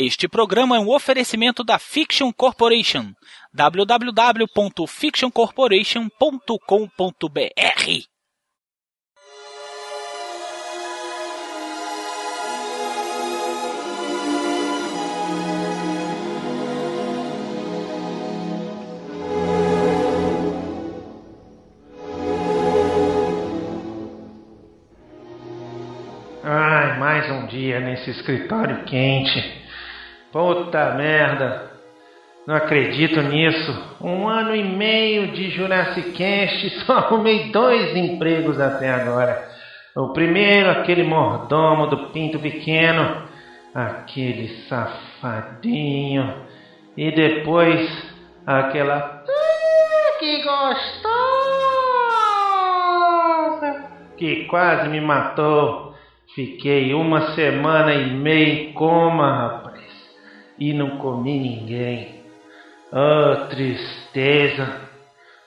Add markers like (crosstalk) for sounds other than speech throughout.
Este programa é um oferecimento da Fiction Corporation. www.fictioncorporation.com.br Ai, mais um dia nesse escritório quente. Puta merda. Não acredito nisso. Um ano e meio de Jurassic Cast, (laughs) só arrumei dois empregos até agora. O primeiro, aquele mordomo do pinto pequeno, aquele safadinho. E depois, aquela. Ah, que gostosa! Que quase me matou. Fiquei uma semana e meia em coma, rapaz. E não comi ninguém. Oh, tristeza.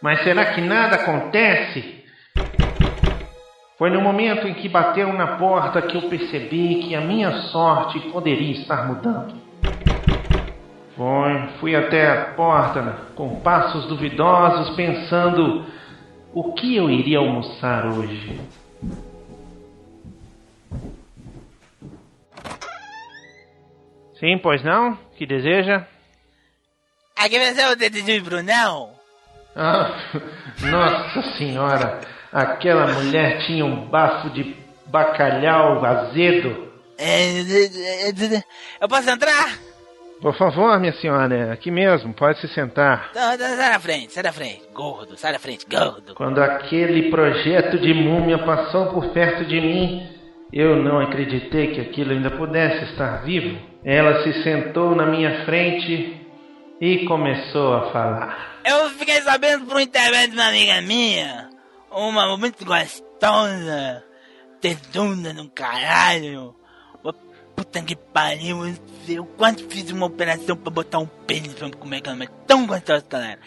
Mas será que nada acontece? Foi no momento em que bateram na porta que eu percebi que a minha sorte poderia estar mudando. Foi, fui até a porta né, com passos duvidosos, pensando o que eu iria almoçar hoje. Sim, pois não? Que deseja? Ser o detetive Brunão. Ah, (laughs) nossa senhora, aquela mulher tinha um bafo de bacalhau azedo. É, é, é, Eu posso entrar? Por favor, minha senhora, aqui mesmo, pode se sentar. Não, não, sai da frente, sai da frente. Gordo, sai da frente, gordo. Quando aquele projeto de múmia passou por perto de mim, eu não acreditei que aquilo ainda pudesse estar vivo. Ela se sentou na minha frente e começou a falar. Eu fiquei sabendo por um intermédio de uma amiga minha, uma muito gostosa, tedunda no caralho. Puta que pariu, eu quase fiz uma operação pra botar um pênis pra comer aquela mulher tão gostosa que ela.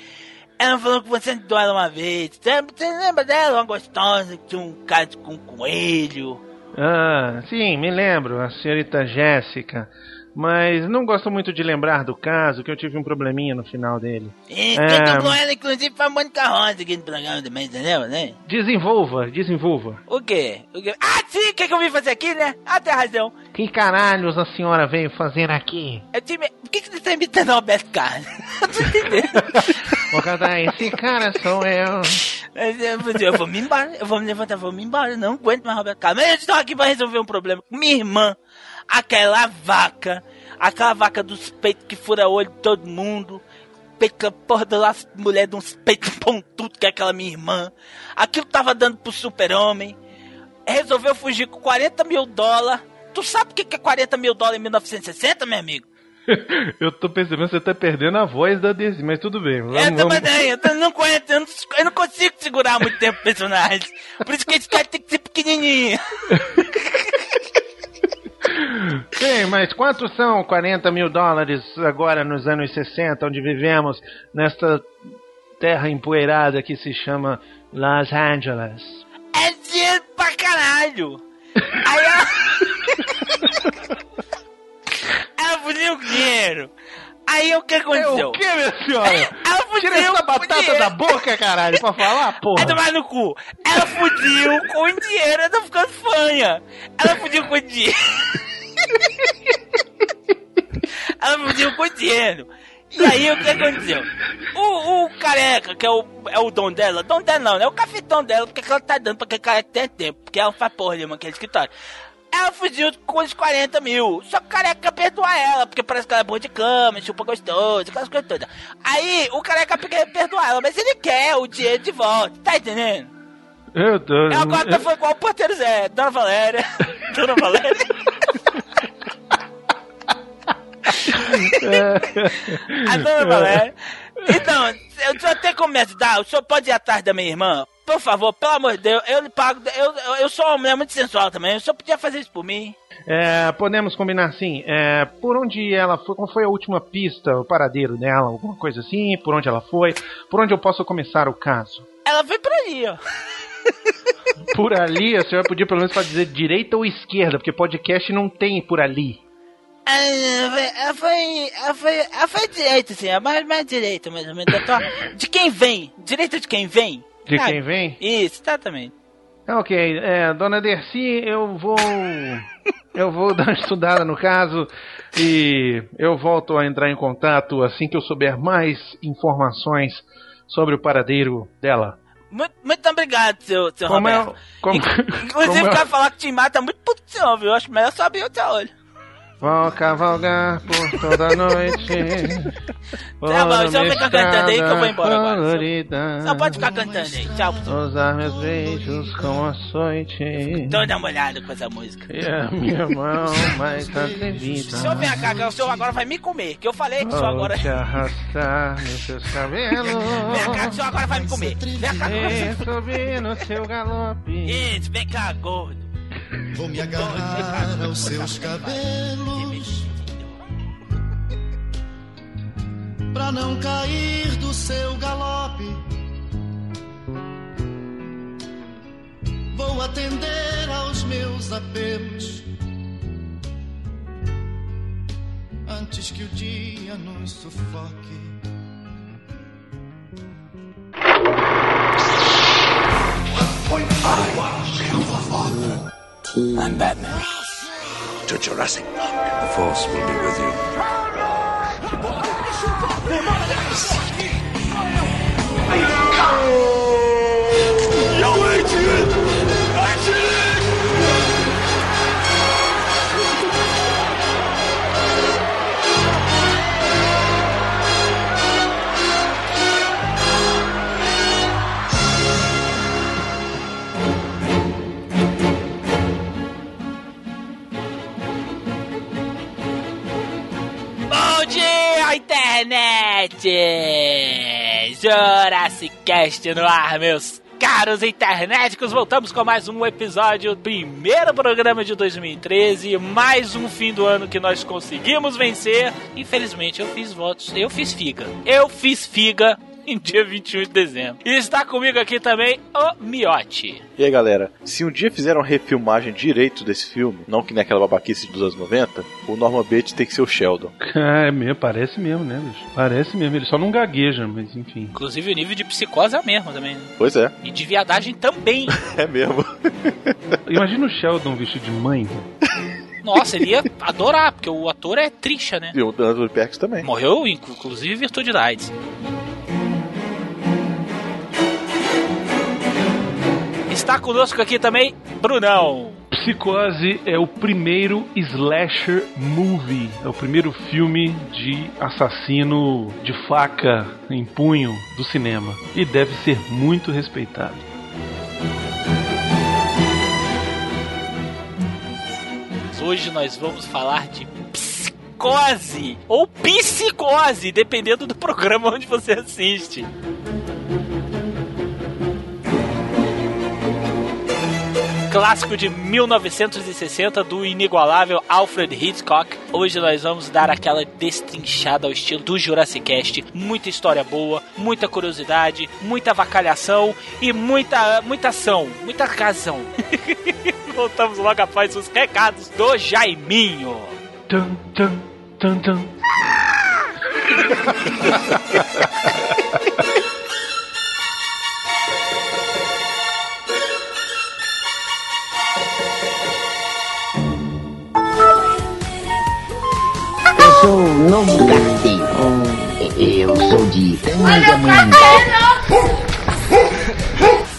Ela falou que você entrou ela uma vez. Você, você lembra dela? Uma gostosa que tinha um caso com um coelho. Ah, sim, me lembro, a senhorita Jéssica. Mas não gosto muito de lembrar do caso, que eu tive um probleminha no final dele. E É. quem dublou ela, inclusive, foi a Mônica Rosa aqui no programa também, entendeu? Né? Desenvolva, desenvolva. O quê? O quê? Ah, sim, o que, que eu vim fazer aqui, né? Ah, tem razão. Que caralhos a senhora veio fazer aqui? Eu tive... Por que, que você tá imitando o Alberto Carlos? (laughs) Eu tô entendendo. Esse cara sou eu. Mas eu vou eu vou me embora, eu vou me levantar, eu vou me embora, eu não aguento mais Roberto Carlos. Mas eu estou aqui pra resolver um problema com minha irmã, aquela vaca, aquela vaca dos peitos que fura olho de todo mundo, peito porra da mulher de uns peitos (laughs) pontudos que é aquela minha irmã. Aquilo tava dando pro super-homem, resolveu fugir com 40 mil dólares. Tu sabe o que é 40 mil dólares em 1960, meu amigo? (laughs) Eu tô percebendo que você tá perdendo a voz da Daisy, mas tudo bem. Vamos, Eu vamos. também, eu não conheço, eu não, eu não consigo segurar muito tempo personagens. Por isso que esse cara tem que ser pequenininho. (laughs) Sim, mas quantos são 40 mil dólares agora nos anos 60, onde vivemos nesta terra empoeirada que se chama Los Angeles? É dinheiro pra caralho. Aí (laughs) ela... ela com dinheiro. Aí o que aconteceu? É o que, minha senhora? Ela fugiu Tira essa batata dinheiro. da boca, caralho, pra falar, Vai porra. tomar no cu. Ela fugiu com o dinheiro, eu tô ficando fanha. Ela fugiu com o dinheiro. Ela fugiu com o dinheiro. E aí o que aconteceu? O, o careca, que é o, é o dom dela, dom dela não, né? O cafetão dela, porque que ela tá dando pra que careca tem tempo, porque ela faz porra nenhuma aquele escritório. Ela fugiu com os 40 mil. Só que o careca perdoar ela, porque parece que ela é boa de cama, chupa gostoso, aquelas coisas todas. Aí o careca quer perdoar ela, mas ele quer o dinheiro de volta, tá entendendo? Eu tô. Eu agora tá foi igual o porteiro Zé, Dona Valéria. (laughs) Dona Valéria. (laughs) A Dona Valéria. Então, eu como me ajudar. O senhor pode ir atrás da minha irmã? Por favor, pelo amor de Deus, eu lhe pago. Eu, eu, sou uma mulher muito sensual também. O senhor podia fazer isso por mim? É, podemos combinar assim. É, por onde ela foi? Qual foi a última pista, o paradeiro dela, alguma coisa assim? Por onde ela foi? Por onde eu posso começar o caso? Ela veio por ali, ó. Por ali, a senhora podia pelo menos pra dizer direita ou esquerda, porque podcast não tem por ali. Ah, foi, foi, foi, foi direito, assim, é mais, mais direito, mais ou menos. De quem vem? Direito de quem vem? De quem vem? Isso, exatamente. Ok, é, dona Dercy, eu vou. eu vou dar uma estudada no caso e eu volto a entrar em contato assim que eu souber mais informações sobre o paradeiro dela. Muito, muito obrigado, seu, seu como Roberto. É, (laughs) como, Inclusive, como o cara falar que te mata muito puto, viu? Eu acho melhor só abrir o teu olho. Vou cavalgar por toda a noite. (laughs) tá bom, só fica cantando aí que eu vou embora agora. Só, só pode ficar cantando aí. Tchau. Usar meus beijos como açoite. Então dá uma olhada com essa música. E a minha mão mais (laughs) atrevida. O senhor vem cá, o senhor agora vai me comer. Que eu falei que o senhor agora. te arrastar nos seus cabelos. (laughs) Vem cá, o senhor agora vai me comer. Vem cá, E subir no seu galope. Isso, vem cá, gordo. Vou me agarrar aos seus cabelos Pra não cair do seu galope Vou atender aos meus apelos Antes que o dia nos sufoque I'm Batman. To Jurassic Park. The Force will be with you. 我骂了两个，你哎呦，哎呀。Jurassic Cast no ar, meus caros internéticos! Voltamos com mais um episódio, primeiro programa de 2013, mais um fim do ano que nós conseguimos vencer. Infelizmente, eu fiz votos, eu fiz figa. Eu fiz figa (laughs) em dia 21 de dezembro. E está comigo aqui também o Miotti. E aí galera, se um dia fizeram uma refilmagem direito desse filme, não que nem aquela babaquice dos anos 90, o Norman Bates tem que ser o Sheldon. É mesmo, parece mesmo, né, bicho? Parece mesmo, ele só não gagueja, mas enfim. Inclusive o nível de psicose é o mesmo também. Né? Pois é. E de viadagem também. (laughs) é mesmo. (laughs) Imagina o Sheldon vestido de mãe. Nossa, ele ia adorar, porque o ator é tricha, né? E o Anthony Perkins também. Morreu, inclusive, em virtude da AIDS. Está conosco aqui também, Brunão. Psicose é o primeiro slasher movie, é o primeiro filme de assassino de faca em punho do cinema e deve ser muito respeitado. Hoje nós vamos falar de psicose ou psicose, dependendo do programa onde você assiste. Clássico de 1960 do inigualável Alfred Hitchcock. Hoje nós vamos dar aquela destrinchada ao estilo do Jurassic Cast. Muita história boa, muita curiosidade, muita vacalhação e muita, muita ação, muita casão. (laughs) Voltamos logo após os recados do Jaiminho. Tum, tum, tum, tum. (laughs) novo carteiro. Eu sou de Tangamanha.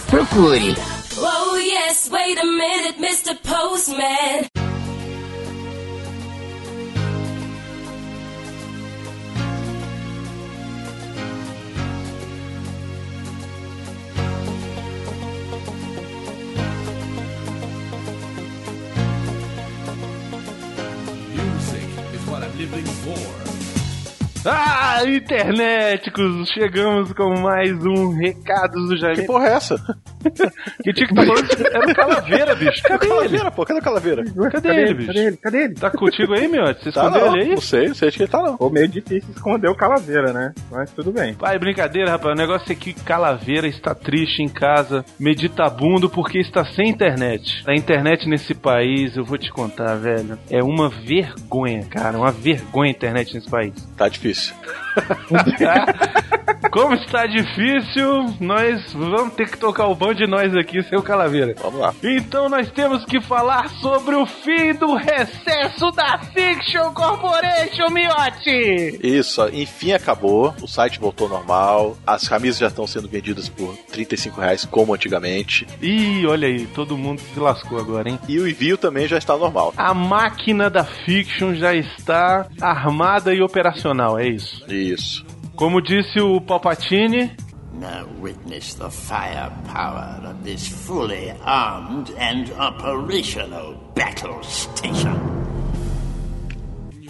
Procure. Oh yes, wait a minute, Mr. Postman. Ah, internéticos! Chegamos com mais um Recados do Jair. Que porra é essa? Quem tinha que estar falando era o Calaveira, bicho. Cadê ele? Calaveira, pô, cadê o Calaveira? Cadê ele, bicho? Cadê ele? Cadê ele? Tá contigo aí, Miotti? Você Tá escondeu não, ele aí? não sei, não sei de que ele tá não. Ficou meio difícil esconder o Calaveira, né? Mas tudo bem. Pai, brincadeira, rapaz. O negócio é que Calaveira está triste em casa, meditabundo porque está sem internet. A internet nesse país, eu vou te contar, velho, é uma vergonha, cara. Uma vergonha a internet nesse país. Tá difícil. Tá? Como está difícil, nós vamos ter que tocar o bom de nós aqui, seu Calaveira. Vamos lá. Então nós temos que falar sobre o fim do recesso da Fiction Corporation, Miotti! Isso, enfim acabou, o site voltou normal, as camisas já estão sendo vendidas por 35 reais como antigamente, Ih, olha aí, todo mundo se lascou agora, hein? e o envio também já está normal. A máquina da Fiction já está armada e operacional, é isso. Isso. Como disse o Palpatine, Now witness the firepower of this fully armed and operational battle station.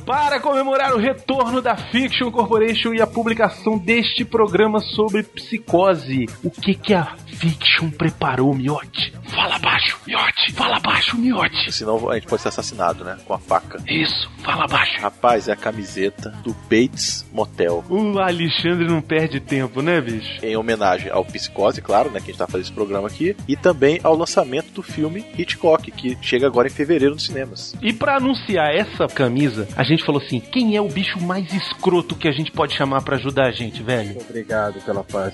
para comemorar o retorno da Fiction Corporation e a publicação deste programa sobre psicose, o que que a Fiction preparou, Miotti? Fala baixo, Miotti! Fala baixo, Miotti! Senão a gente pode ser assassinado, né? Com a faca. Isso, fala baixo. Rapaz, é a camiseta do Bates Motel. O Alexandre não perde tempo, né, bicho? Em homenagem ao Psicose, claro, né? Que a gente tá fazendo esse programa aqui. E também ao lançamento do filme Hitchcock, que chega agora em fevereiro nos cinemas. E pra anunciar essa camisa, a gente falou assim: quem é o bicho mais escroto que a gente pode chamar pra ajudar a gente, velho? Obrigado pela paz.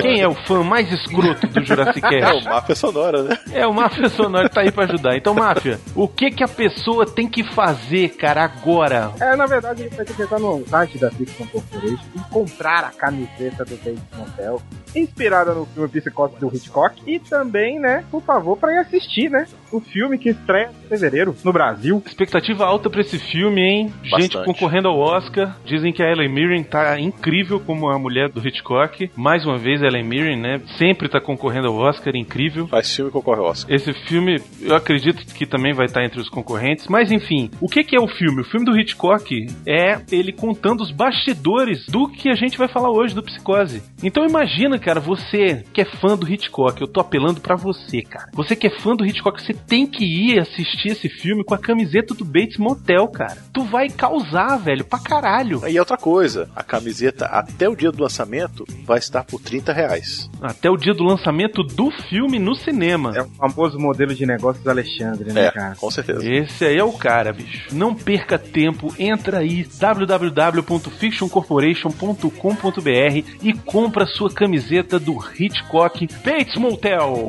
Quem é o fã mais escroto do Jurassic (laughs) É o? Máfia Sonora, né? É, o Máfia Sonora tá aí pra ajudar. Então, Máfia, o que que a pessoa tem que fazer, cara, agora? É, na verdade, ele vai ter que entrar no site da Fiction Corporation e comprar a camiseta do Bates Motel, inspirada no filme Psicose do Hitchcock, e também, né, por favor, pra ir assistir, né, o filme que estreia em fevereiro no Brasil. Expectativa alta pra esse filme, hein? Gente Bastante. concorrendo ao Oscar. Dizem que a Ellen Mirren tá incrível como a mulher do Hitchcock. Mais uma vez, a Ellen Mirren, né? Sempre tá concorrendo ao Oscar, incrível. Faz filme e concorre ao Oscar. Esse filme, eu acredito que também vai estar entre os concorrentes. Mas enfim, o que, que é o filme? O filme do Hitchcock é ele contando os bastidores do que a gente vai falar hoje do Psicose. Então imagina, cara, você que é fã do Hitchcock, eu tô apelando pra você, cara. Você que é fã do Hitchcock, você tem que ir assistir esse filme com a camiseta do Bates Motel, cara. Tu vai causar, velho, pra caralho. E outra coisa, a camiseta até o dia do lançamento vai estar por 30 reais. Até o dia do lançamento do filme no cinema. É o famoso modelo de negócios Alexandre, né, É, cara? com certeza. Esse aí é o cara, bicho. Não perca tempo, entra aí www.fictioncorporation.com.br e compra sua camiseta do Hitchcock Bates Motel.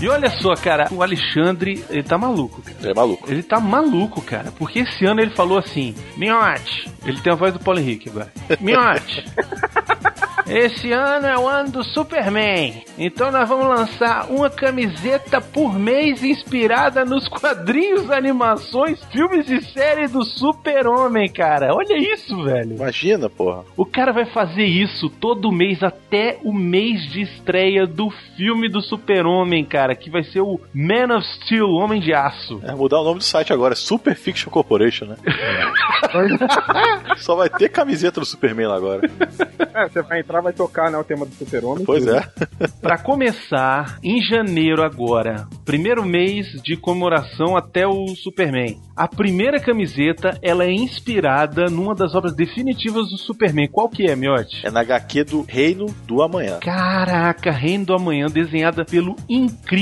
E olha só, cara, o Alexandre, ele tá maluco. cara. Ele é maluco. Ele tá maluco, cara. Porque esse ano ele falou assim: Miote. Ele tem a voz do Paulo Henrique agora. Miote. (laughs) Esse ano é o ano do Superman. Então nós vamos lançar uma camiseta por mês inspirada nos quadrinhos, animações, filmes e séries do Super-Homem, cara. Olha isso, velho. Imagina, porra. O cara vai fazer isso todo mês até o mês de estreia do filme do Super-Homem, cara, que vai ser o Man of Steel, Homem de Aço. É mudar o nome do site agora, é Super Fiction Corporation, né? (laughs) Só vai ter camiseta do Superman lá agora. É, você vai entrar, vai tocar, né, o tema do Super-Homem. Pois tudo. é. (laughs) Pra começar, em janeiro agora, primeiro mês de comemoração até o Superman. A primeira camiseta, ela é inspirada numa das obras definitivas do Superman. Qual que é, Miotti? É na HQ do Reino do Amanhã. Caraca, Reino do Amanhã, desenhada pelo incrível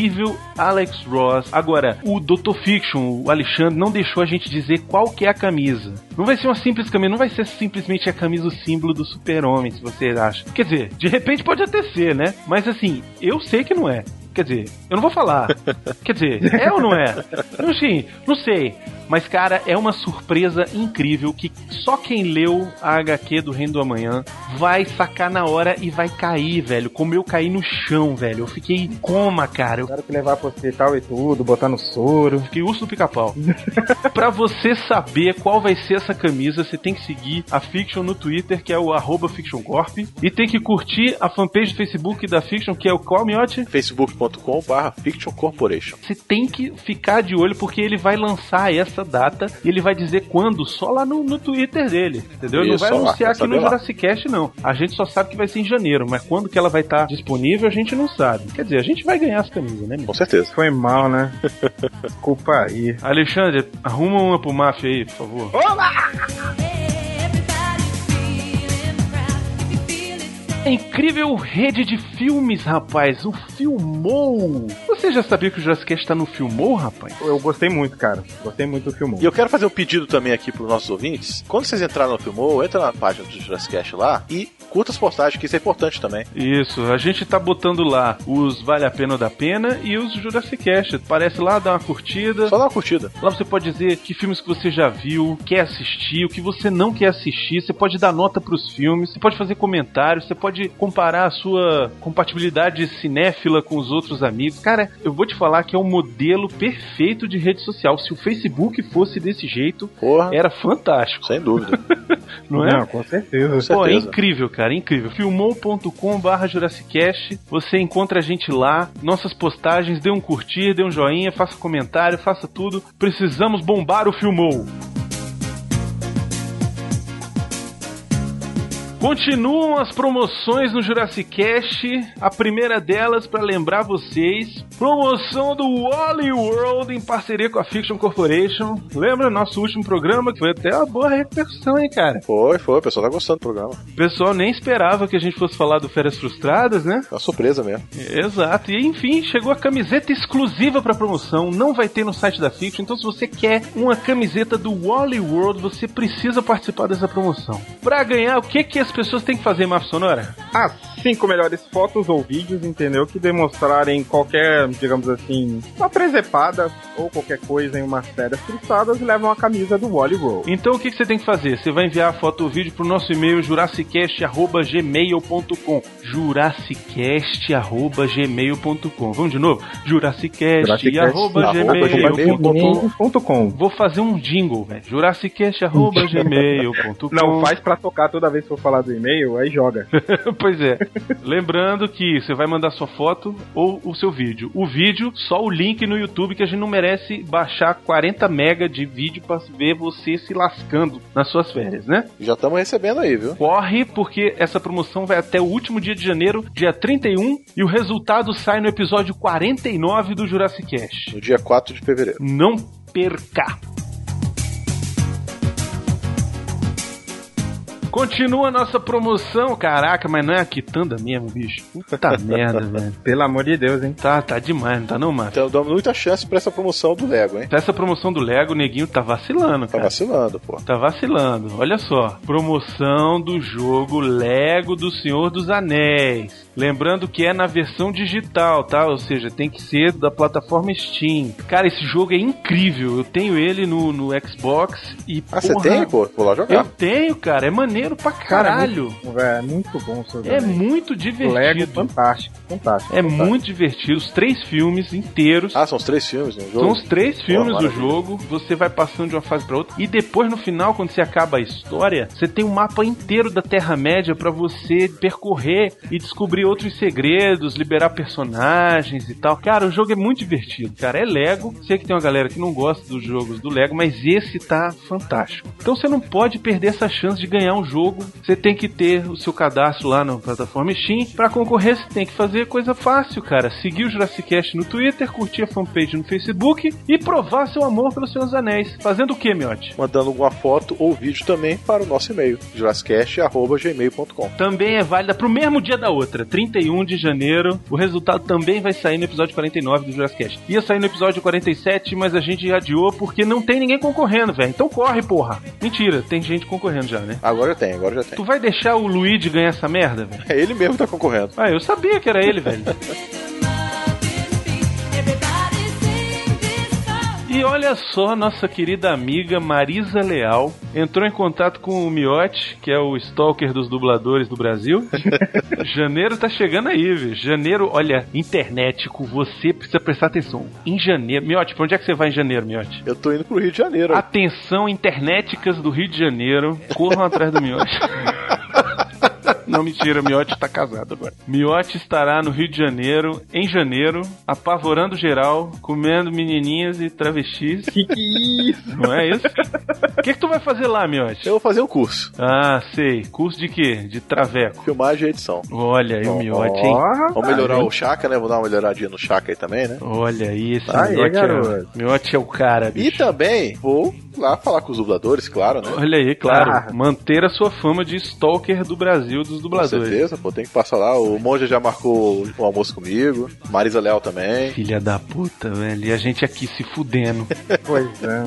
Alex Ross. Agora, o Dr. Fiction, o Alexandre, não deixou a gente dizer qual que é a camisa. Não vai ser uma simples camisa, não vai ser simplesmente a camisa o símbolo do super-homem, se você acha. Quer dizer, de repente pode até ser, né? Mas assim, eu sei que não é. Quer dizer, eu não vou falar. (laughs) Quer dizer, é ou não é? Enfim, não sei. Mas, cara, é uma surpresa incrível que só quem leu a HQ do Reino do Amanhã vai sacar na hora e vai cair, velho. Como eu caí no chão, velho. Eu fiquei em coma, cara. Eu Quero que levar pro hospital e tudo, botar no soro. fiquei urso no pica-pau. (laughs) pra você saber qual vai ser essa camisa, você tem que seguir a Fiction no Twitter, que é o arroba FictionCorp. E tem que curtir a fanpage do Facebook da Fiction, que é o qual, Miotti? facebook.com barra Fiction Corporation. Você tem que ficar de olho porque ele vai lançar essa essa data e ele vai dizer quando só lá no, no Twitter dele, entendeu? Ele não vai lá, anunciar aqui no. Jurassic Cast, não. A gente só sabe que vai ser em janeiro, mas quando que ela vai estar disponível a gente não sabe. Quer dizer, a gente vai ganhar as camisas, né, meu? Com certeza. Foi mal, né? (laughs) Desculpa aí. Alexandre, arruma uma pro Mafia aí, por favor. É incrível rede de filmes, rapaz. O Filmou. Você já sabia que o Jurassic Cast tá no Filmou, rapaz? Eu gostei muito, cara. Gostei muito do filme. E eu quero fazer um pedido também aqui pros nossos ouvintes. Quando vocês entrarem no Filmou, entra na página do Jurassic Cast lá e curta as postagens, que isso é importante também. Isso, a gente tá botando lá os Vale a Pena ou da Pena e os Jurassic Cast. Parece lá, dá uma curtida. Só dá uma curtida. Lá você pode dizer que filmes que você já viu, quer assistir, o que você não quer assistir. Você pode dar nota pros filmes, você pode fazer comentários, você pode comparar a sua compatibilidade cinéfila com os outros amigos. Cara, eu vou te falar que é o modelo perfeito de rede social. Se o Facebook fosse desse jeito, Porra, era fantástico, sem dúvida. (laughs) não é? Não, com certeza. Pô, é certeza. incrível, cara, é incrível. Filmou.com barra Jurassicast, você encontra a gente lá, nossas postagens, dê um curtir, dê um joinha, faça comentário, faça tudo. Precisamos bombar o Filmou. Continuam as promoções no Jurassic Cast. A primeira delas, para lembrar vocês, promoção do Wally World em parceria com a Fiction Corporation. Lembra nosso último programa que foi até uma boa repercussão, hein, cara? Foi, foi, o pessoal tá gostando do programa. O pessoal nem esperava que a gente fosse falar do Férias Frustradas, né? É uma surpresa mesmo. Exato. E enfim, chegou a camiseta exclusiva para promoção. Não vai ter no site da Fiction. Então, se você quer uma camiseta do Wally World, você precisa participar dessa promoção. Para ganhar, o que que as pessoas têm que fazer, Mafia Sonora? As cinco melhores fotos ou vídeos, entendeu? Que demonstrarem qualquer, digamos assim, uma presepada ou qualquer coisa em umas férias frustradas levam a camisa do Wally World. Então, o que que você tem que fazer? Você vai enviar a foto ou vídeo pro nosso e-mail jurassicast@gmail.com. jurassicast@gmail.com. Vamos de novo? jurassicast@gmail.com. Ponto com. Vou fazer um jingle, velho. jurassicast@gmail.com. Não, faz pra tocar toda vez que for falar do e-mail, aí joga. (laughs) pois é. Lembrando que você vai mandar sua foto ou o seu vídeo. O vídeo, só o link no YouTube, que a gente não merece baixar 40 mega de vídeo pra ver você se lascando nas suas férias, né? Já estamos recebendo aí, viu? Corre, porque essa promoção vai até o último dia de janeiro, dia 31, e o resultado sai no episódio 49 do Jurassic Cast. No dia 4 de fevereiro. Não perca! Continua a nossa promoção, caraca, mas não é a quitanda mesmo, bicho. Puta (laughs) merda, velho. Pelo amor de Deus, hein? Tá, tá demais, não tá não, mano? Então damos muita chance pra essa promoção do Lego, hein? Essa promoção do Lego, o neguinho tá vacilando, Tá cara. vacilando, pô. Tá vacilando. Olha só. Promoção do jogo Lego do Senhor dos Anéis. Lembrando que é na versão digital, tá? Ou seja, tem que ser da plataforma Steam. Cara, esse jogo é incrível. Eu tenho ele no, no Xbox e. Ah, você tem, pô? Vou lá jogar. Eu tenho, cara. É maneiro pra caralho. Cara, é muito bom o seu É muito Lego divertido. fantástico, fantástico. É fantástico. muito divertido. Os três filmes inteiros. Ah, são os três filmes no jogo? São os três filmes do maravilha. jogo, você vai passando de uma fase pra outra e depois no final, quando você acaba a história, você tem um mapa inteiro da Terra-média pra você percorrer e descobrir outros segredos, liberar personagens e tal. Cara, o jogo é muito divertido, cara. É Lego. Sei que tem uma galera que não gosta dos jogos do Lego, mas esse tá fantástico. Então você não pode perder essa chance de ganhar um jogo. Você tem que ter o seu cadastro lá na plataforma Steam. Pra concorrer, você tem que fazer coisa fácil, cara. Seguir o Jurassic Cast no Twitter, curtir a fanpage no Facebook e provar seu amor pelos seus anéis. Fazendo o que, Miote? Mandando alguma foto ou vídeo também para o nosso e-mail, jurassicast.gmail.com. Também é válida pro mesmo dia da outra, 31 de janeiro. O resultado também vai sair no episódio 49 do Jurassic Cast. Ia sair no episódio 47, mas a gente adiou porque não tem ninguém concorrendo, velho. Então corre, porra. Mentira, tem gente concorrendo já, né? Agora já tem, agora já tem. Tu vai deixar o Luigi ganhar essa merda, velho? É ele mesmo que tá concorrendo. Ah, eu sabia que era ele, velho. (laughs) E olha só, nossa querida amiga Marisa Leal entrou em contato com o Miotti, que é o stalker dos dubladores do Brasil. (laughs) janeiro tá chegando aí, viu? Janeiro, olha, internético, você precisa prestar atenção. Em janeiro, Miotti, pra onde é que você vai em janeiro, Miotti? Eu tô indo pro Rio de Janeiro. Atenção, internéticas do Rio de Janeiro, corram atrás do Miotti. (laughs) Não, mentira, Miotti tá casado agora. Miotti estará no Rio de Janeiro, em janeiro, apavorando geral, comendo menininhas e travestis. Que que isso? Não é isso? O que, que tu vai fazer lá, Miotti? Eu vou fazer um curso. Ah, sei. Curso de quê? De traveco. Filmagem e edição. Olha aí o Miotti, hein? Vamos melhorar o Chaka, né? Vou dar uma melhoradinha no Chaka aí também, né? Olha aí, esse Aí, Miotti, é, garoto. Miotti é o cara, E bicho. também vou lá falar com os dubladores, claro, né? Olha aí, claro. Ah. Manter a sua fama de stalker do Brasil dos Com dubladores. certeza, pô, tem que passar lá. O Monja já marcou um almoço comigo. Marisa Leal também. Filha da puta, velho. E a gente aqui se fudendo. (laughs) Pois é.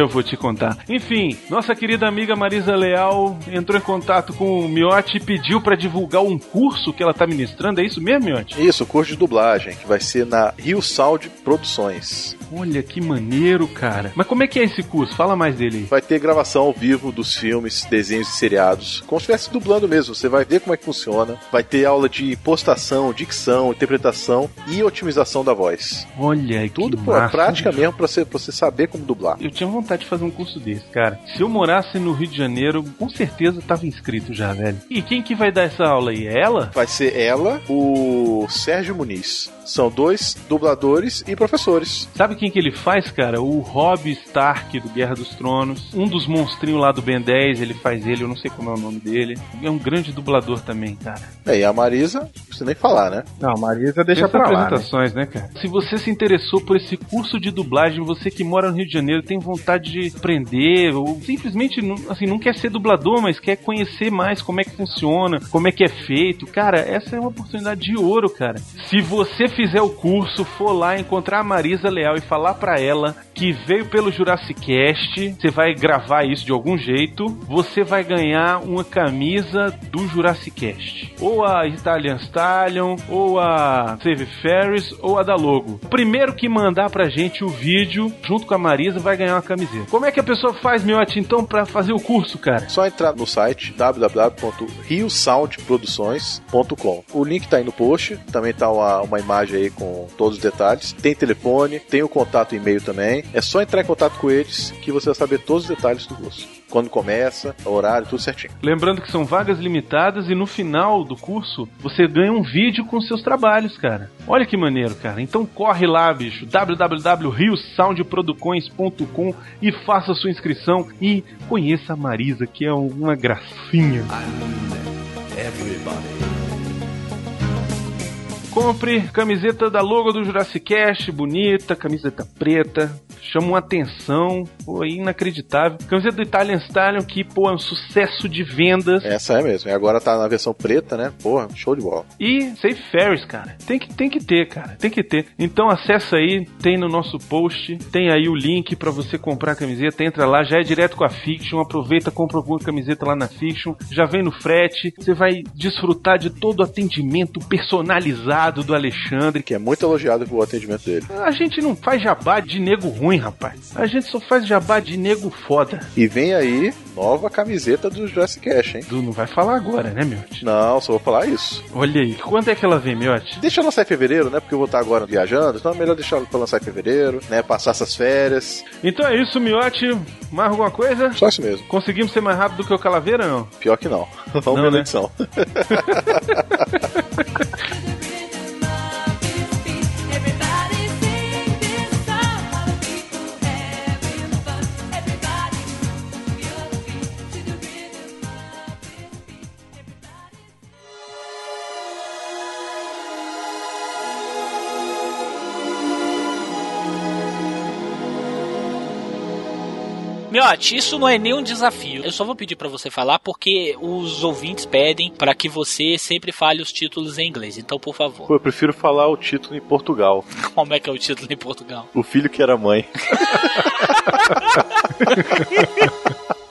Eu vou te contar. Enfim, nossa querida amiga Marisa Leal entrou em contato com o Miotti e pediu pra divulgar um curso que ela tá ministrando. É isso mesmo, Miotti? Isso, curso de dublagem, que vai ser na Rio Sound Produções. Olha que maneiro, cara. Mas como é que é esse curso? Fala mais dele. Vai ter gravação ao vivo dos filmes, desenhos e seriados, como se estivesse dublando mesmo. Você vai ver como é que funciona. Vai ter aula de postação, dicção, interpretação e otimização da voz. Olha, Tudo que massa. prática mesmo pra você, pra você saber como dublar. Eu tinha vontade de fazer um curso desse, cara. Se eu morasse no Rio de Janeiro, com certeza tava inscrito já, velho. E quem que vai dar essa aula aí? É ela? Vai ser ela, o Sérgio Muniz. São dois dubladores e professores. Sabe quem que ele faz, cara? O Rob Stark do Guerra dos Tronos. Um dos monstrinhos lá do Ben 10, ele faz ele, eu não sei como é o nome dele. É um grande dublador também, cara. É, e a Marisa, não precisa nem falar, né? Não, Marisa deixa Essas pra lá. Né? apresentações, né? cara? Se você se interessou por esse curso de dublagem, você que mora no Rio de Janeiro, tem vontade de aprender, ou simplesmente não- assim, não quer ser dublador, mas quer conhecer mais como é que funciona, como é que é feito, cara, essa é uma oportunidade de ouro, cara. Se você fizer o curso, for lá encontrar a Marisa Leal e falar pra ela que veio pelo Jurassic Cast, você vai gravar isso de algum jeito, você vai ganhar uma camisa do Jurassic Cast. Ou a Italian Stallion, ou a Save Ferris, ou a da Logo. O primeiro que mandar pra gente o vídeo, junto com a Marisa, vai ganhar uma camiseta. Como é que a pessoa faz, Miotti, então, pra fazer o curso, cara? Só entrar no site www.riosoundproduções.com. O link tá aí no post, também tá uma, uma imagem aí com todos os detalhes. Tem telefone, tem o contato e-mail também. É só entrar em contato com eles que você vai saber todos os detalhes do curso. Quando começa, horário, tudo certinho. Lembrando que são vagas limitadas e no final do curso você ganha um vídeo com seus trabalhos, cara. Olha que maneiro, cara. Então corre lá, bicho. www.riosoundproducões.com e faça sua inscrição e conheça a Marisa, que é uma gracinha. Compre camiseta da logo do Jurassic Cast, bonita, camiseta preta, chama uma atenção, pô, inacreditável. Camiseta do Italian Stallion, que, pô, é um sucesso de vendas. Essa é mesmo. E agora tá na versão preta, né? Porra, show de bola. E Safe Ferris, cara. Tem que, tem que ter, cara. Tem que ter. Então acessa aí, tem no nosso post, tem aí o link pra você comprar a camiseta. Entra lá, já é direto com a Fiction. Aproveita, compra alguma camiseta lá na Fiction. Já vem no frete. Você vai desfrutar de todo o atendimento personalizado do Alexandre. Que é muito elogiado o atendimento dele. A gente não faz jabá de nego ruim, rapaz. A gente só faz jabá de nego foda. E vem aí, nova camiseta do Jurassic Cash, hein? Tu não vai falar agora, né, meu? Não, só vou falar isso. Olha aí, quando é que ela vem, Miotti? Deixa lançar em fevereiro, né? Porque eu vou estar agora viajando, então é melhor deixar pra lançar em fevereiro, né? Passar essas férias. Então é isso, Miotti. Mais alguma coisa? Só isso mesmo. Conseguimos ser mais rápido do que o Calaveira, não? Pior que não. (laughs) Vamos Não, ver né? edição. (laughs) Miote, isso não é nenhum desafio. Eu só vou pedir pra você falar porque os ouvintes pedem pra que você sempre fale os títulos em inglês. Então, por favor. Pô, eu prefiro falar o título em Portugal. (laughs) Como é que é o título em Portugal? O filho que era mãe. (laughs)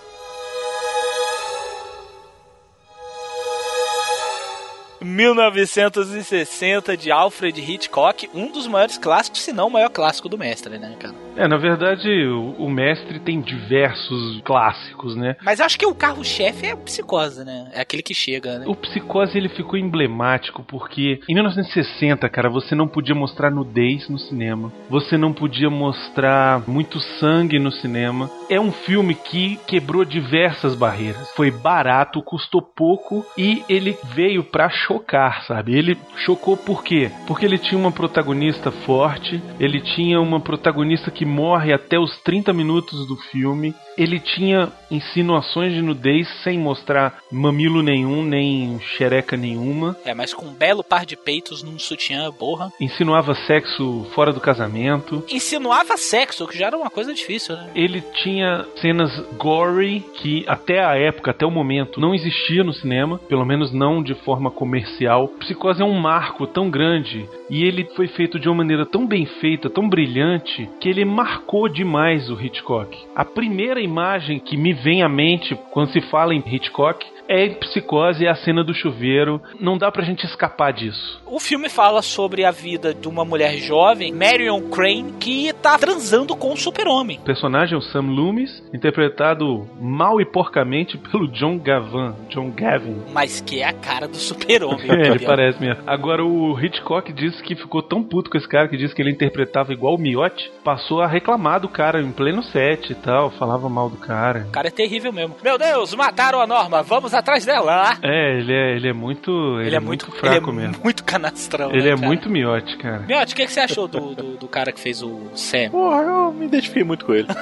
1960 de Alfred Hitchcock, um dos maiores clássicos, se não o maior clássico do mestre, né, cara? É, na verdade, o, o mestre tem diversos clássicos, né? Mas acho que o carro-chefe é o Psicose, né? É aquele que chega, né? O Psicose ele ficou emblemático porque em 1960, cara, você não podia mostrar nudez no cinema, você não podia mostrar muito sangue no cinema. é um filme que quebrou diversas barreiras. Foi barato, custou pouco e ele veio pra chocar, sabe? Ele chocou por quê? Porque ele tinha uma protagonista forte, ele tinha uma protagonista que morre até os 30 minutos do filme, ele tinha insinuações de nudez sem mostrar mamilo nenhum, nem xereca nenhuma. É, mas com um belo par de peitos num sutiã, borra. Insinuava sexo fora do casamento. Insinuava sexo, que já era uma coisa difícil, né? Ele tinha cenas gory que até a época, até o momento, não existia no cinema, pelo menos não de forma comercial. Psicose é um marco tão grande e ele foi feito de uma maneira tão bem feita, tão brilhante, que ele marcou demais o Hitchcock. A primeira imagem que me vem à mente quando se fala em Hitchcock é Psicose, é a cena do chuveiro. Não dá pra gente escapar disso. O filme fala sobre a vida de uma mulher jovem, Marion Crane, que tá transando com o super-homem. O personagem é o Sam Loomis, interpretado mal e porcamente pelo John Gavin. John Gavin. Mas que é a cara do super-homem. (laughs) É, ele parece mesmo. Agora, o Hitchcock disse que ficou tão puto com esse cara que disse que ele interpretava igual o Miotti, passou a reclamar do cara em pleno set e tal, falava mal do cara. O cara é terrível mesmo. Meu Deus, mataram a Norma, vamos atrás dela. É, ele é, ele é muito. Ele, Ele é é muito, muito- fraco ele é mesmo. Muito canastrão. Ele né, é cara? muito miote, cara. Miotti, o que, que você achou do, do, do cara que fez o Sam? Porra, eu me identifiquei muito com ele. (laughs)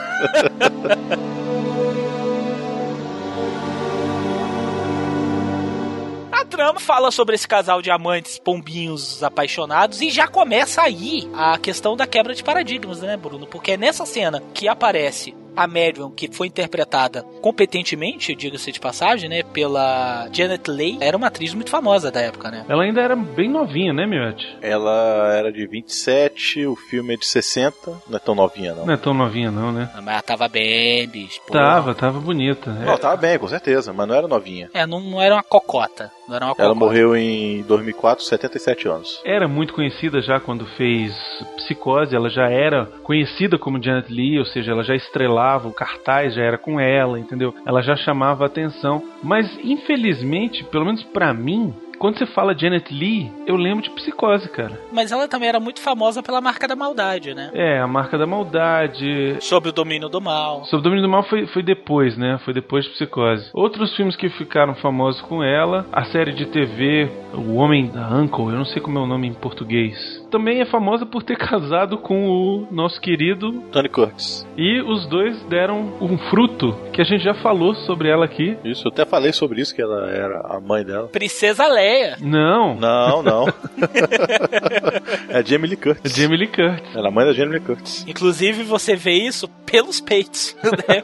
A trama fala sobre esse casal de amantes pombinhos apaixonados e já começa aí a questão da quebra de paradigmas, né, Bruno? Porque é nessa cena que aparece a Marion, que foi interpretada competentemente, diga-se de passagem, né, pela Janet Leigh, era uma atriz muito famosa da época, né? Ela ainda era bem novinha, né, miote? Ela era de 27, o filme é de 60. Não é tão novinha, não. Não é tão novinha, não, né? Mas ela tava bem, bicho. porra. Tava, tava bonita. Não, tava bem, com certeza, mas não era novinha. É, não, não era uma cocota. Não era uma Ela cocota. morreu em 2004, 77 anos. Era muito conhecida já quando fez Psicose, ela já era conhecida como Janet Leigh, ou seja, ela já estrelava, o cartaz já era com ela, entendeu? Ela já chamava atenção. Mas infelizmente, pelo menos pra mim, quando você fala Janet Leigh, eu lembro de Psicose, cara. Mas ela também era muito famosa pela marca da maldade, né? É, a marca da maldade. Sob o domínio do mal. Sob o domínio do mal foi, foi depois, né? Foi depois de Psicose. Outros filmes que ficaram famosos com ela, a série de TV O Homem da Uncle, eu não sei como é o nome em português. Também é famosa por ter (laughs) casado com o nosso querido Tony Curtis. e os dois deram um fruto que a gente já falou sobre ela aqui. Isso, eu até falei sobre isso, que ela era a mãe dela. Princesa Leia. Não. Não, não. (laughs) é Jamie Lee Curtis. Jamie Lee Curtis. Ela é a mãe da Jamie Lee Curtis. Inclusive, você vê isso pelos peitos. (laughs) Né?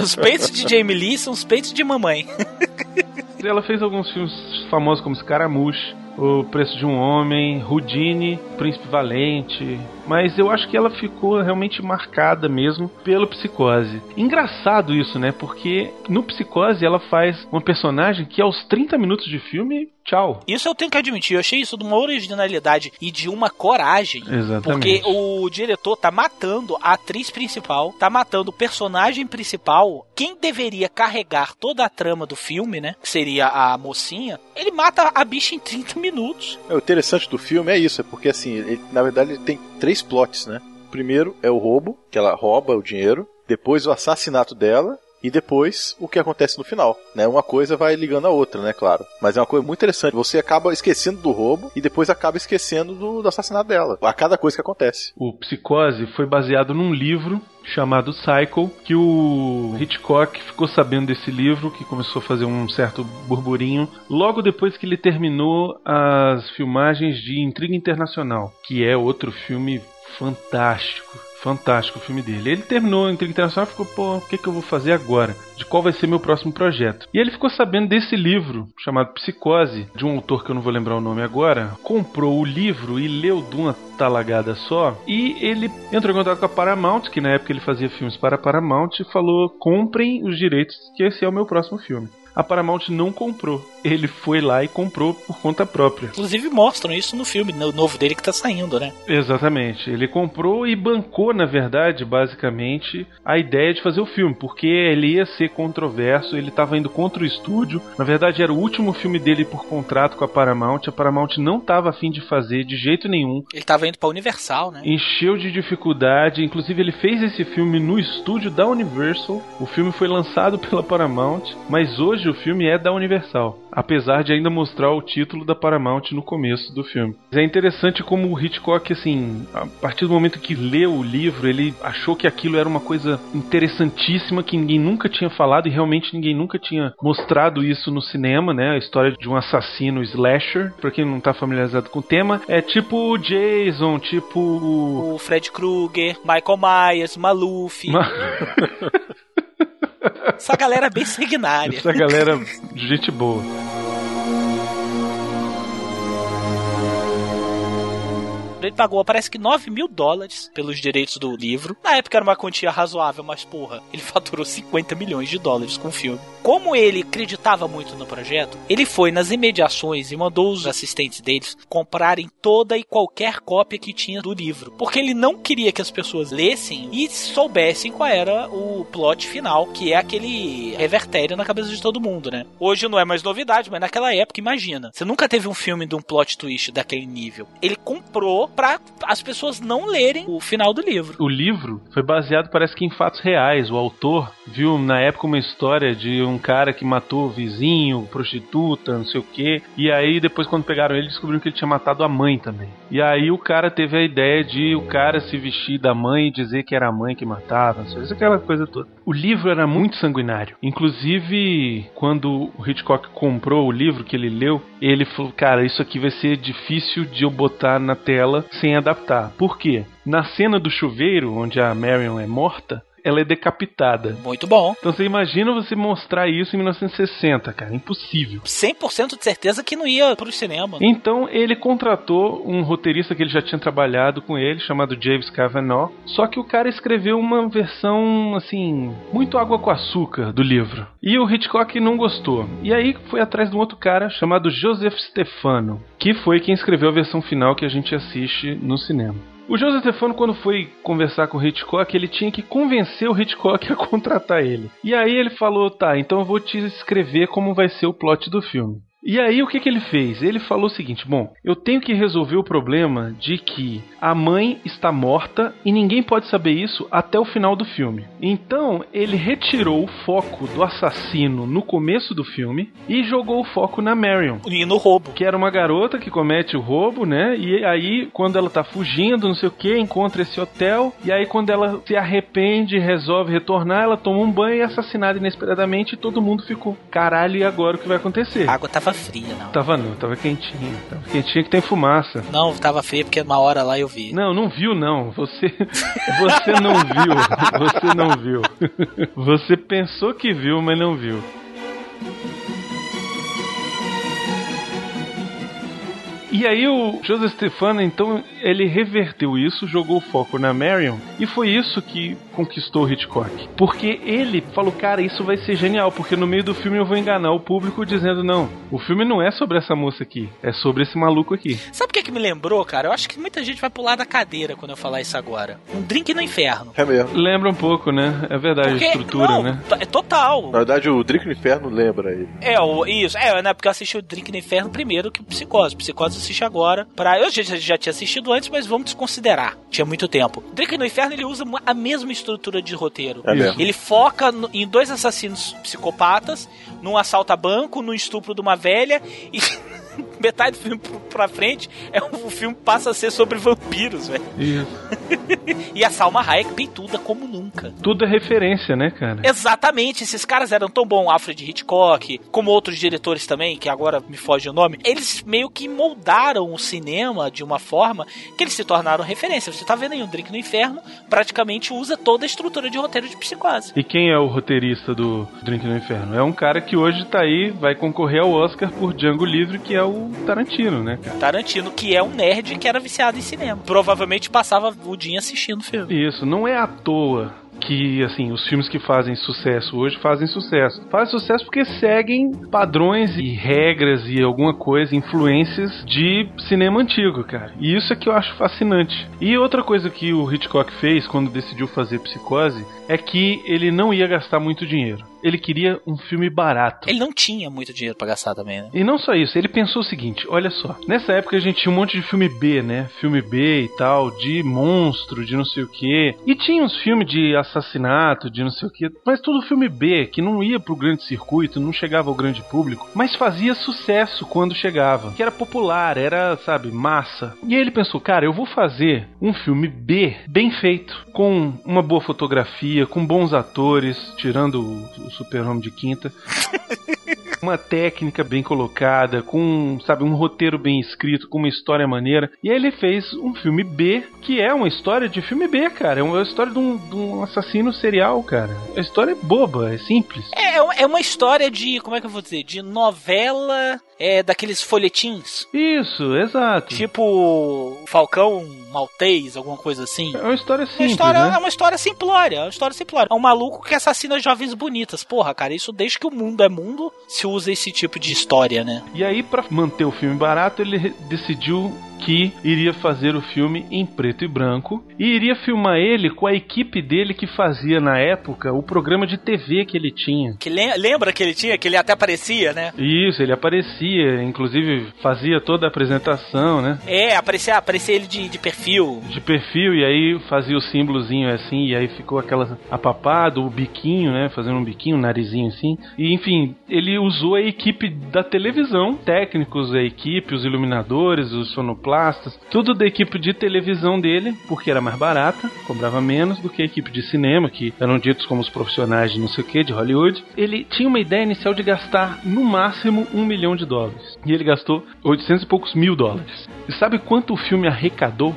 os peitos de Jamie Lee são os peitos de mamãe. Ela fez alguns filmes famosos como Scaramouche, O Preço de um Homem, Houdini, Príncipe Valente. Mas eu acho que ela ficou realmente marcada mesmo pelo Psicose. Engraçado isso, né? Porque no Psicose ela faz uma personagem que aos 30 minutos de filme, tchau. Isso eu tenho que admitir, eu achei isso de uma originalidade e de uma coragem. Exatamente. Porque o diretor tá matando a atriz principal, tá matando o personagem principal. Quem deveria carregar toda a trama do filme, né? Que seria a mocinha, ele mata a bicha em 30 minutos. É, O interessante do filme é isso, é porque assim, ele- na verdade ele tem três plots, né? O primeiro é o roubo, que ela rouba o dinheiro, depois o assassinato dela e depois o que acontece no final, né? Uma coisa vai ligando a outra, né, claro. Mas é uma coisa muito interessante, você acaba esquecendo do roubo e depois acaba esquecendo do, do assassinato dela, a cada coisa que acontece. O Psicose foi baseado num livro chamado Cycle, que o Hitchcock ficou sabendo desse livro, que começou a fazer um certo burburinho, logo depois que ele terminou as filmagens de Intriga Internacional, que é outro filme fantástico. Fantástico o filme dele. Ele terminou a Intriga Internacional e ficou, pô, o que, que eu vou fazer agora? De qual vai ser meu próximo projeto? E ele ficou sabendo desse livro, chamado Psicose, de um autor que eu não vou lembrar o nome agora. Comprou o livro e leu de uma talagada só. E ele entrou em contato com a Paramount, que na época ele fazia filmes para a Paramount, e falou: comprem os direitos, que esse é o meu próximo filme. A Paramount não comprou. Ele foi lá e comprou por conta própria. Inclusive mostram isso no filme no novo dele que tá saindo, né? Exatamente. Ele comprou e bancou, na verdade, basicamente, a ideia de fazer o filme, porque ele ia ser controverso, ele estava indo contra o estúdio. Na verdade, era o último filme dele por contrato com a Paramount. A Paramount não estava afim de fazer de jeito nenhum. Ele estava indo pra Universal, né? Encheu de dificuldade. Inclusive, ele fez esse filme no estúdio da Universal. O filme foi lançado (laughs) pela Paramount, mas hoje o filme é da Universal apesar de ainda mostrar o título da Paramount no começo do filme. É interessante como o Hitchcock, assim, a partir do momento que leu o livro, ele achou que aquilo era uma coisa interessantíssima que ninguém nunca tinha falado e realmente ninguém nunca tinha mostrado isso no cinema, né? A história de um assassino slasher, para quem não tá familiarizado com o tema, é tipo Jason, tipo o Fred Krueger, Michael Myers, Maluf. Ma... (laughs) Essa galera é bem (laughs) sanguinária. Essa galera, gente boa. Ele pagou, parece que 9 mil dólares pelos direitos do livro. Na época era uma quantia razoável, mas porra, (laughs) ele faturou 50 milhões de dólares com o filme. Como ele acreditava muito no projeto, ele foi nas imediações e mandou os assistentes deles comprarem toda e qualquer cópia que tinha do livro. Porque ele não queria que as pessoas lessem e soubessem qual era o plot final, que é aquele revertério na cabeça de todo mundo, né? Hoje não é mais novidade, mas naquela época, imagina. Você nunca teve um filme de um plot twist daquele nível. Ele comprou para as pessoas não lerem o final do livro. O livro foi baseado, parece que, em fatos reais. O autor viu na época uma história de um cara que matou o vizinho, prostituta, não sei o que. E aí, depois, quando pegaram ele, descobriram que ele tinha matado a mãe também. E aí o cara teve a ideia de o cara se vestir da mãe e dizer que era a mãe que matava, não sei, isso, aquela coisa toda. O livro era muito sanguinário. Inclusive, quando o Hitchcock comprou o livro que ele leu, ele falou: Cara, isso aqui vai ser difícil de eu botar na tela sem adaptar. Por quê? Na cena do chuveiro, onde a Marion é morta, ela é decapitada. Muito bom. Então você imagina você mostrar isso em 1960, cara. Impossível. 100% de certeza que não ia pro cinema. Então ele contratou um roteirista que ele já tinha trabalhado com ele, chamado James Cavanaugh. Só que o cara escreveu uma versão, assim, muito água com açúcar do livro. E o Hitchcock não gostou. E aí foi atrás de um outro cara chamado Joseph Stefano, que foi quem escreveu a versão final que a gente assiste no cinema. O José Stefano, quando foi conversar com o Hitchcock, ele tinha que convencer o Hitchcock (laughs) a contratar ele. E aí ele falou: tá, então eu vou te escrever como vai ser o plot do filme. E aí o que, que ele fez? Ele falou o seguinte: bom, eu tenho que resolver o problema de que a mãe está morta e ninguém pode saber isso até o final do filme. Então ele retirou o foco do assassino no começo do filme e jogou o foco na Marion. E no roubo. Que era uma garota que comete o roubo, né? E aí, quando ela tá fugindo, não sei o que, encontra esse hotel. E aí, quando ela se arrepende e resolve retornar, ela toma um banho e é assassinada inesperadamente. E todo mundo ficou: caralho, e agora o que vai acontecer? A água tava tava fria, não. Tava não, tava quentinha. Tava quentinha que tem fumaça. Não, tava fria porque uma hora lá eu vi. Não, não viu não. Você (laughs) você não viu. Você não viu. (laughs) Você pensou que viu, mas não viu. E aí o José Stefano, então, ele reverteu isso, jogou o foco na Marion, e foi isso que conquistou o Hitchcock. Porque ele falou, cara, isso vai ser genial, porque no meio do filme eu vou enganar o público dizendo, não, o filme não é sobre essa moça aqui, é sobre esse maluco aqui. Sabe o que, é que me lembrou, cara? Eu acho que muita gente vai pular da cadeira quando eu falar isso agora. Um drink no inferno. É mesmo. Lembra um pouco, né? É verdade, porque, a estrutura, não, né? É total. Na verdade, o Drink no Inferno lembra aí. É, o, isso. É, né? Porque eu assisti o Drink no Inferno primeiro que o Psicose. Psicose assiste agora. Pra... Eu já, já tinha assistido antes, mas vamos desconsiderar. Tinha muito tempo. Drink no Inferno ele usa a mesma estrutura de roteiro. É mesmo. Ele foca no, em dois assassinos psicopatas, num assalto a banco, num estupro de uma velha e. metade do filme pra frente, é um, o filme passa a ser sobre vampiros, velho. Isso. (laughs) e a Salma Hayek peituda como nunca. Tudo é referência, né, cara? Exatamente. Esses caras eram tão bons, Alfred Hitchcock, como outros diretores também, que agora me foge o nome. Eles meio que moldaram o cinema de uma forma que eles se tornaram referência. Você tá vendo aí um Drink no Inferno, praticamente usa toda a estrutura de roteiro de psicose. E quem é o roteirista do Drink no Inferno? É um cara que hoje tá aí, vai concorrer ao Oscar por Django Livre, que é o Tarantino, né, cara? Tarantino, que é um nerd que era viciado em cinema. Provavelmente passava o dia assistindo filme. Isso, não é à toa que, assim, os filmes que fazem sucesso hoje fazem sucesso. Fazem sucesso porque seguem padrões e regras e alguma coisa, influências de cinema antigo, cara. E isso é que eu acho fascinante. E outra coisa que o Hitchcock fez quando decidiu fazer Psicose é que ele não ia gastar muito dinheiro ele queria um filme barato. Ele não tinha muito dinheiro para gastar também, né? E não só isso, ele pensou o seguinte: olha só, nessa época a gente tinha um monte de filme B, né? Filme B e tal, de monstro, de não sei o que. E tinha uns filmes de assassinato, de não sei o que, mas tudo filme B, que não ia pro grande circuito, não chegava ao grande público, mas fazia sucesso quando chegava, que era popular, era, sabe, massa. E aí ele pensou, cara, eu vou fazer um filme B bem feito, com uma boa fotografia, com bons atores, tirando o super-homem de quinta. (laughs) uma técnica bem colocada, com, sabe, um roteiro bem escrito, com uma história maneira. E aí ele fez um filme B, que é uma história de filme B, cara. É uma história de um, de um assassino serial, cara. A história é boba, é simples. É, é uma história de, como é que eu vou dizer, de novela é, daqueles folhetins. Isso, exato. Tipo Falcão Maltês, alguma coisa assim. É uma história simples, uma história, né? É uma história simplória, é uma história simplória. É um maluco que assassina jovens bonitas. Porra, cara, isso desde que o mundo é mundo se usa esse tipo de história, né? E aí, para manter o filme barato, ele decidiu que iria fazer o filme em preto e branco e iria filmar ele com a equipe dele que fazia na época o programa de TV que ele tinha. Que lembra que ele tinha, que ele até aparecia, né? Isso, ele aparecia, inclusive fazia toda a apresentação, né? É, aparecia, aparecia ele de, de perfil. De perfil, e aí fazia o símbolozinho assim, e aí ficou aquela apapado, o biquinho, né? Fazendo um biquinho, um narizinho assim. E enfim, ele usou a equipe da televisão, técnicos da equipe, os iluminadores, os sonoplasts sonoplastas, tudo da equipe de televisão dele, porque era mais barata, cobrava menos do que a equipe de cinema, que eram ditos como os profissionais de não sei o que, de Hollywood. Ele tinha uma ideia inicial de gastar no máximo um milhão de dólares. E ele gastou 800 e poucos mil dólares. E sabe quanto o filme arrecadou?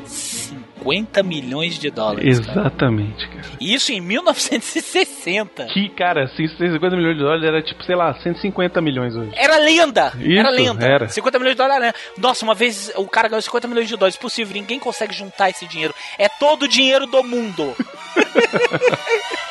50 milhões de dólares. Exatamente, cara. cara. Isso em 1960. Que, cara, 50 milhões de dólares era tipo, sei lá, 150 milhões hoje. Era lenda! Isso, era lenda. Era. 50 milhões de dólares era. Nossa, uma vez o cara ganhou 50 milhões de dólares. Possível, ninguém consegue juntar esse dinheiro. É todo o dinheiro do mundo. (laughs)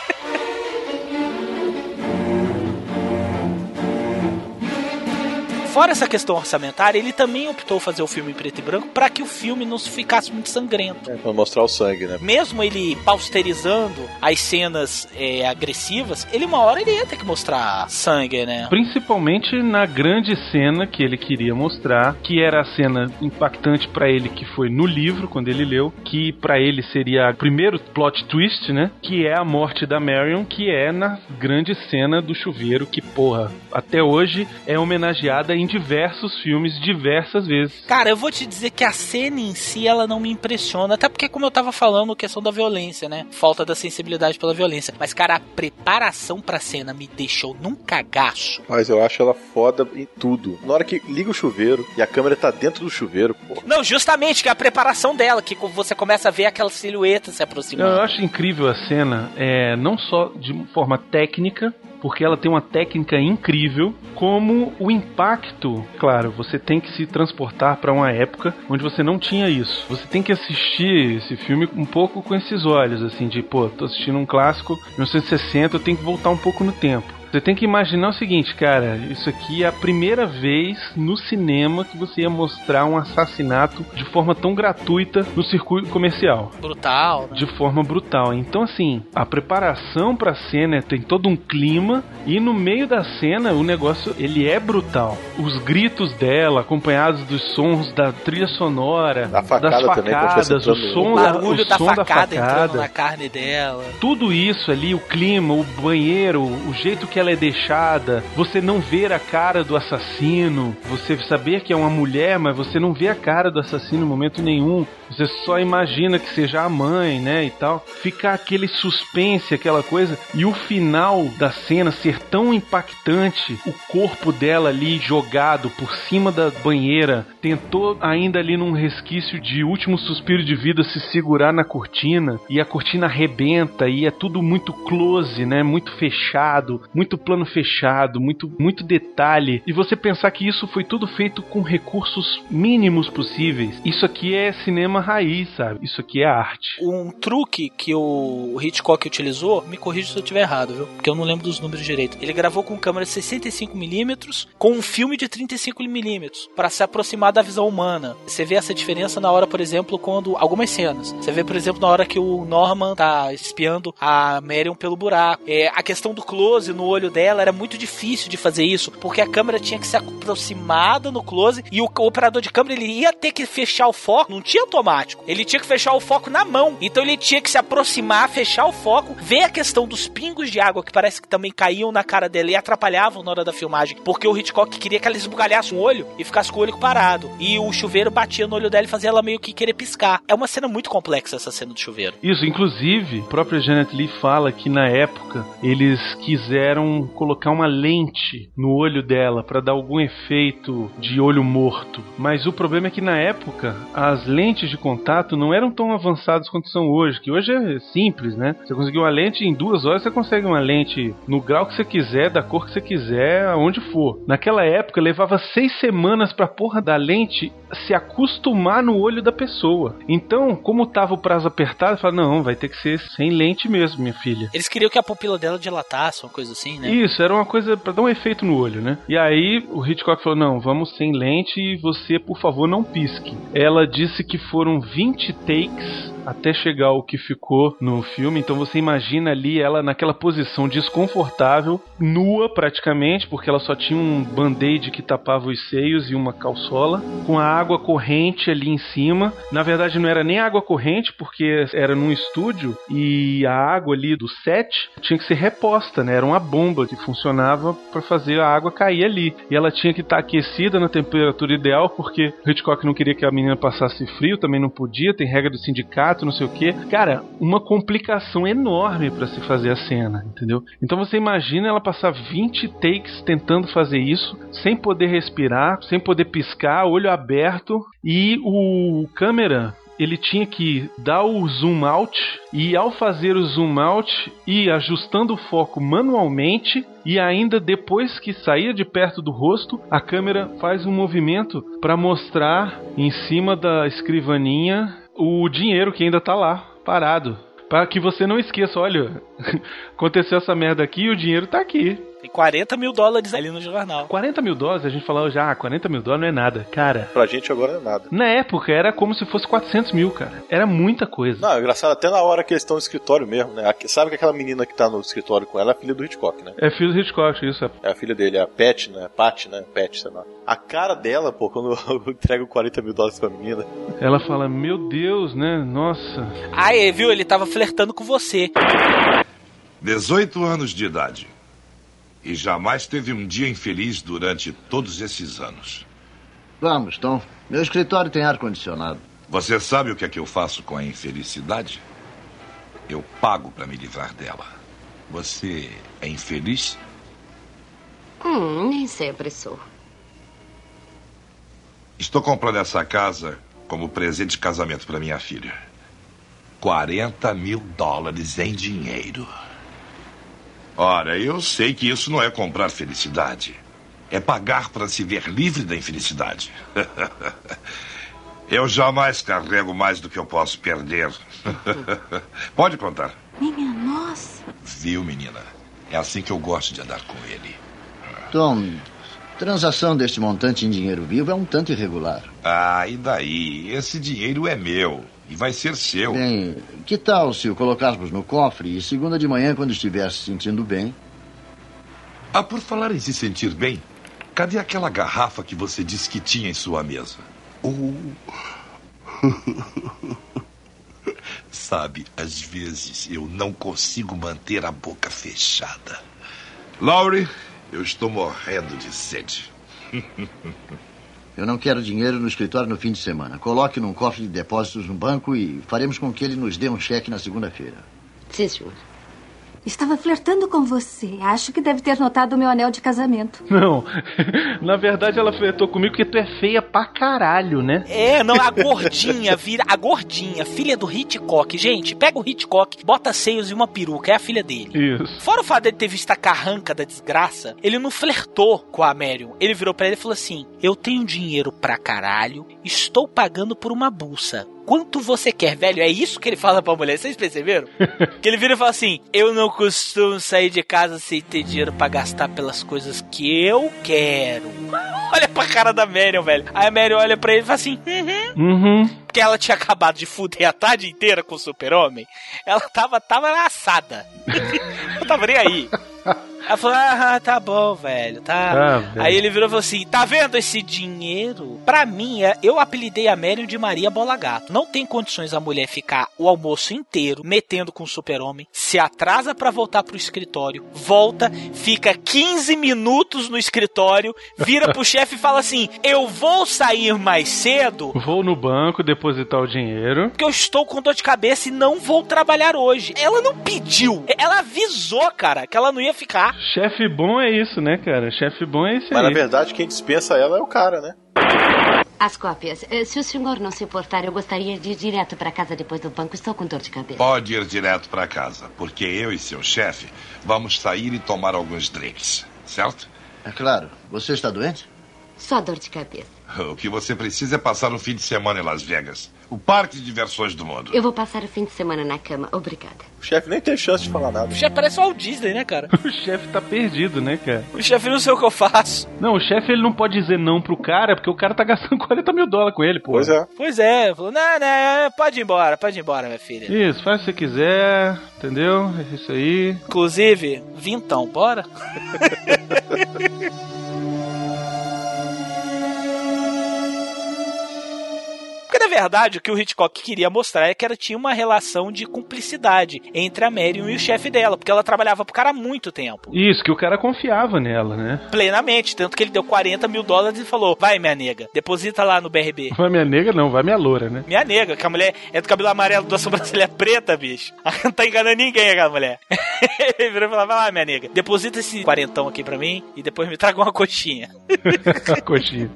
fora essa questão orçamentária, ele também optou fazer o filme em preto e branco para que o filme não ficasse muito sangrento. É, pra mostrar o sangue, né? Mesmo ele pausterizando as cenas é, agressivas, ele uma hora ele ia ter que mostrar sangue, né? Principalmente na grande cena que ele queria mostrar, que era a cena impactante para ele que foi no livro quando ele leu, que para ele seria o primeiro plot twist, né? Que é a morte da Marion, que é na grande cena do chuveiro que porra, até hoje é homenageada em em diversos filmes diversas vezes. Cara, eu vou te dizer que a cena em si ela não me impressiona, até porque como eu tava falando, questão da violência, né? Falta da sensibilidade pela violência. Mas cara, a preparação pra cena me deixou num cagaço. Mas eu acho ela foda em tudo. Na hora que liga o chuveiro e a câmera tá dentro do chuveiro, pô. Não, justamente que é a preparação dela, que você começa a ver aquela silhueta se aproximando. Eu acho incrível a cena, é, não só de forma técnica, porque ela tem uma técnica incrível, como o impacto. Claro, você tem que se transportar para uma época onde você não tinha isso. Você tem que assistir esse filme um pouco com esses olhos, assim, de, pô, tô assistindo um clássico 1960, eu tenho que voltar um pouco no tempo. Você tem que imaginar o seguinte, cara, isso aqui é a primeira vez no cinema que você ia mostrar um assassinato de forma tão gratuita no circuito comercial. Brutal. Né? De forma brutal. Então, assim, a preparação pra cena tem todo um clima e no meio da cena o negócio ele é brutal. Os gritos dela, acompanhados dos sons da trilha sonora, da facada das facadas, também, o som, o barulho o da, som facada da facada entrando na carne dela. Tudo isso ali, o clima, o banheiro, o jeito que ela é deixada, você não ver a cara do assassino, você saber que é uma mulher, mas você não vê a cara do assassino em momento nenhum. Você só imagina que seja a mãe, né, e tal. Fica aquele suspense, aquela coisa, e o final da cena ser tão impactante, o corpo dela ali jogado por cima da banheira, tentou ainda ali num resquício de último suspiro de vida se segurar na cortina, e a cortina arrebenta e é tudo muito close, né, muito fechado, muito muito plano fechado, muito, muito detalhe. E você pensar que isso foi tudo feito com recursos mínimos possíveis. Isso aqui é cinema raiz, sabe? Isso aqui é arte. Um truque que o Hitchcock utilizou, me corrija se eu estiver errado, viu? Porque eu não lembro dos números direito. Ele gravou com câmera 65mm com um filme de 35mm para se aproximar da visão humana. Você vê essa diferença na hora, por exemplo, quando algumas cenas. Você vê, por exemplo, na hora que o Norman tá espiando a Marion pelo buraco. É, a questão do close no olho dela era muito difícil de fazer isso, porque a câmera tinha que ser aproximada no close e o, operador de câmera ele ia ter que fechar o foco, não tinha automático. Ele tinha que fechar o foco na mão. Então ele tinha que se aproximar, fechar o foco, ver a questão dos pingos de água que parece que também caíam na cara dela e atrapalhavam na hora da filmagem, porque o Hitchcock queria que ela esbugalhasse o olho e ficasse com o olho parado. E o chuveiro batia no olho dela e fazia ela meio que querer piscar. É uma cena muito complexa essa cena do chuveiro. Isso, inclusive, a própria Janet Lee fala que na época eles quiseram colocar uma lente no olho dela para dar algum efeito de olho morto. Mas o problema é que na época as lentes de contato não eram tão avançadas quanto são hoje, que hoje é simples, né? Você conseguiu uma lente em duas horas, você consegue uma lente no grau que você quiser, da cor que você quiser, aonde for. Naquela época levava seis semanas pra porra da lente se acostumar no olho da pessoa. Então, como tava o prazo apertado, fala não, vai ter que ser sem lente mesmo, minha filha. Eles queriam que a pupila dela dilatasse, uma coisa assim, né? Isso, era uma coisa para dar um efeito no olho, né? E aí o Hitchcock falou: não, vamos sem lente e você, por favor, não pisque. Ela disse que foram 20 takes até chegar o que ficou no filme. Então você imagina ali ela naquela posição desconfortável, nua praticamente, porque ela só tinha um band-aid que tapava os seios e uma calçola, com a água corrente ali em cima. Na verdade não era nem água corrente, porque era num estúdio e a água ali do set tinha que ser reposta, né? Era uma bomba que funcionava para fazer a água cair ali. E ela tinha que estar tá aquecida na temperatura ideal, porque Hitchcock não queria que a menina passasse frio, também não podia, tem regra do sindicato, não sei o que. Cara, uma complicação enorme para se fazer a cena, entendeu? Então você imagina ela passar 20 takes tentando fazer isso, sem poder respirar, sem poder piscar, olho aberto, e o câmera ele tinha que dar o zoom out e ao fazer o zoom out e ajustando o foco manualmente e ainda depois que saía de perto do rosto, a câmera faz um movimento para mostrar em cima da escrivaninha o dinheiro que ainda tá lá parado. Para que você não esqueça, olha, (laughs) aconteceu essa merda aqui e o dinheiro tá aqui. Tem 40 mil dólares ali no jornal. 40 mil dólares, a gente falou já, ah, 40 mil dólares não é nada. Cara. Pra gente agora não é nada. Na época era como se fosse 400 mil, cara. Era muita coisa. Não, é engraçado até na hora que eles estão no escritório mesmo, né? Sabe que aquela menina que tá no escritório com ela é filha do Hitchcock, né? É filho do Hitchcock, isso. É a filha dele, é a Pat, né? Pat, né? Pat, sei lá. A cara dela, pô, quando (laughs) eu entrego 40 mil dólares pra menina. Ela fala, meu Deus, né? Nossa. Ah, viu? Ele tava flertando com você. 18 anos de idade e jamais teve um dia infeliz durante todos esses anos. Vamos, Tom. Meu escritório tem ar-condicionado. Você sabe o que é que eu faço com a infelicidade? Eu pago para me livrar dela. Você é infeliz? Hum, nem sempre sou. Estou comprando essa casa como presente de casamento para minha filha. 40 mil dólares em dinheiro. Ora, eu sei que isso não é comprar felicidade. É pagar para se ver livre da infelicidade. (laughs) eu jamais carrego mais do que eu posso perder. (laughs) Pode contar. Minha nossa. Viu, menina? É assim que eu gosto de andar com ele. Tom, transação deste montante em dinheiro vivo é um tanto irregular. Ah, e daí? Esse dinheiro é meu. E vai ser seu. Bem, que tal se o colocarmos no cofre e segunda de manhã, quando estiver se sentindo bem? Ah, por falar em se sentir bem, cadê aquela garrafa que você disse que tinha em sua mesa? Oh. (laughs) Sabe, às vezes eu não consigo manter a boca fechada. Laurie, eu estou morrendo de sede. (laughs) Eu não quero dinheiro no escritório no fim de semana. Coloque num cofre de depósitos no banco e faremos com que ele nos dê um cheque na segunda-feira. Sim, senhor. Estava flertando com você. Acho que deve ter notado o meu anel de casamento. Não, (laughs) na verdade ela flertou comigo porque tu é feia pra caralho, né? É, não, a gordinha (laughs) vira. A gordinha, filha do Hitchcock. Gente, pega o Hitchcock, bota seios e uma peruca, é a filha dele. Isso. Fora o fato dele ter visto a carranca da desgraça, ele não flertou com a Marion. Ele virou pra ele e falou assim: Eu tenho dinheiro pra caralho, estou pagando por uma bolsa. Quanto você quer, velho? É isso que ele fala pra mulher, vocês perceberam? (laughs) que ele vira e fala assim: Eu não costumo sair de casa sem ter dinheiro pra gastar pelas coisas que eu quero. Olha pra cara da Marion, velho. Aí a Marion olha pra ele e fala assim: Uhum. Uhum. Porque ela tinha acabado de fuder a tarde inteira com o super-homem. Ela tava, tava assada. (laughs) não tava nem aí. Ela falou, ah, tá bom, velho, tá. Velho. Aí ele virou e falou assim: tá vendo esse dinheiro? Pra mim, é- eu apelidei a Marion de Maria Bola Gato. Não tem condições a mulher ficar o almoço inteiro metendo com o super-homem, se atrasa pra voltar pro escritório, volta, fica 15 minutos no escritório, vira pro (laughs) chefe e fala assim: eu vou sair mais cedo Vou no banco depositar o dinheiro. porque eu estou com dor de cabeça e não vou trabalhar hoje. Ela não pediu, ela avisou, cara, que ela não ia ficar. Chefe bom é isso, né, cara? Chefe bom é isso Mas aí. na verdade, quem dispensa ela é o cara, né? As cópias. Eh, Se o senhor não se importar, eu gostaria de ir direto para casa depois do banco. Estou com dor de cabeça. Pode ir direto para casa, porque eu e seu chefe vamos sair e tomar alguns drinks, certo? É claro. Você está doente? Só dor de cabeça. (laughs) O que você precisa é passar um fim de semana em Las Vegas o parque de diversões do mundo. Eu vou passar o fim de semana na cama. Obrigada. O chefe nem tem chance de falar nada. O chefe parece o Walt Disney, né, cara? (laughs) o chefe tá perdido, né, cara? O chefe não sei o que eu faço. Não, o chefe ele não pode dizer não pro cara, porque o cara tá gastando (laughs) 40 mil dólares com ele, pô. Pois é. Pois é, falou, não, não, pode ir embora, pode ir embora, minha filha. Isso, faz o que você quiser, entendeu? É isso aí. Inclusive, vintão, bora? Porque, na verdade, o que o Hitchcock queria mostrar é que ela tinha uma relação de cumplicidade entre a Marion e o chefe dela, porque ela trabalhava pro cara há muito tempo. Isso, que o cara confiava nela, né? Plenamente, tanto que ele deu 40 mil dólares e falou: vai, minha nega, deposita lá no BRB. (laughs) Vai minha nega, não, vai minha loura, né? Minha nega, que a mulher é do cabelo amarelo, da sobrancelha (laughs) preta, bicho. (laughs) Ela não tá enganando ninguém, aquela mulher. Ele virou e falou: vai lá, minha nega, deposita esse quarentão aqui pra mim e depois me traga uma coxinha. Coxinha.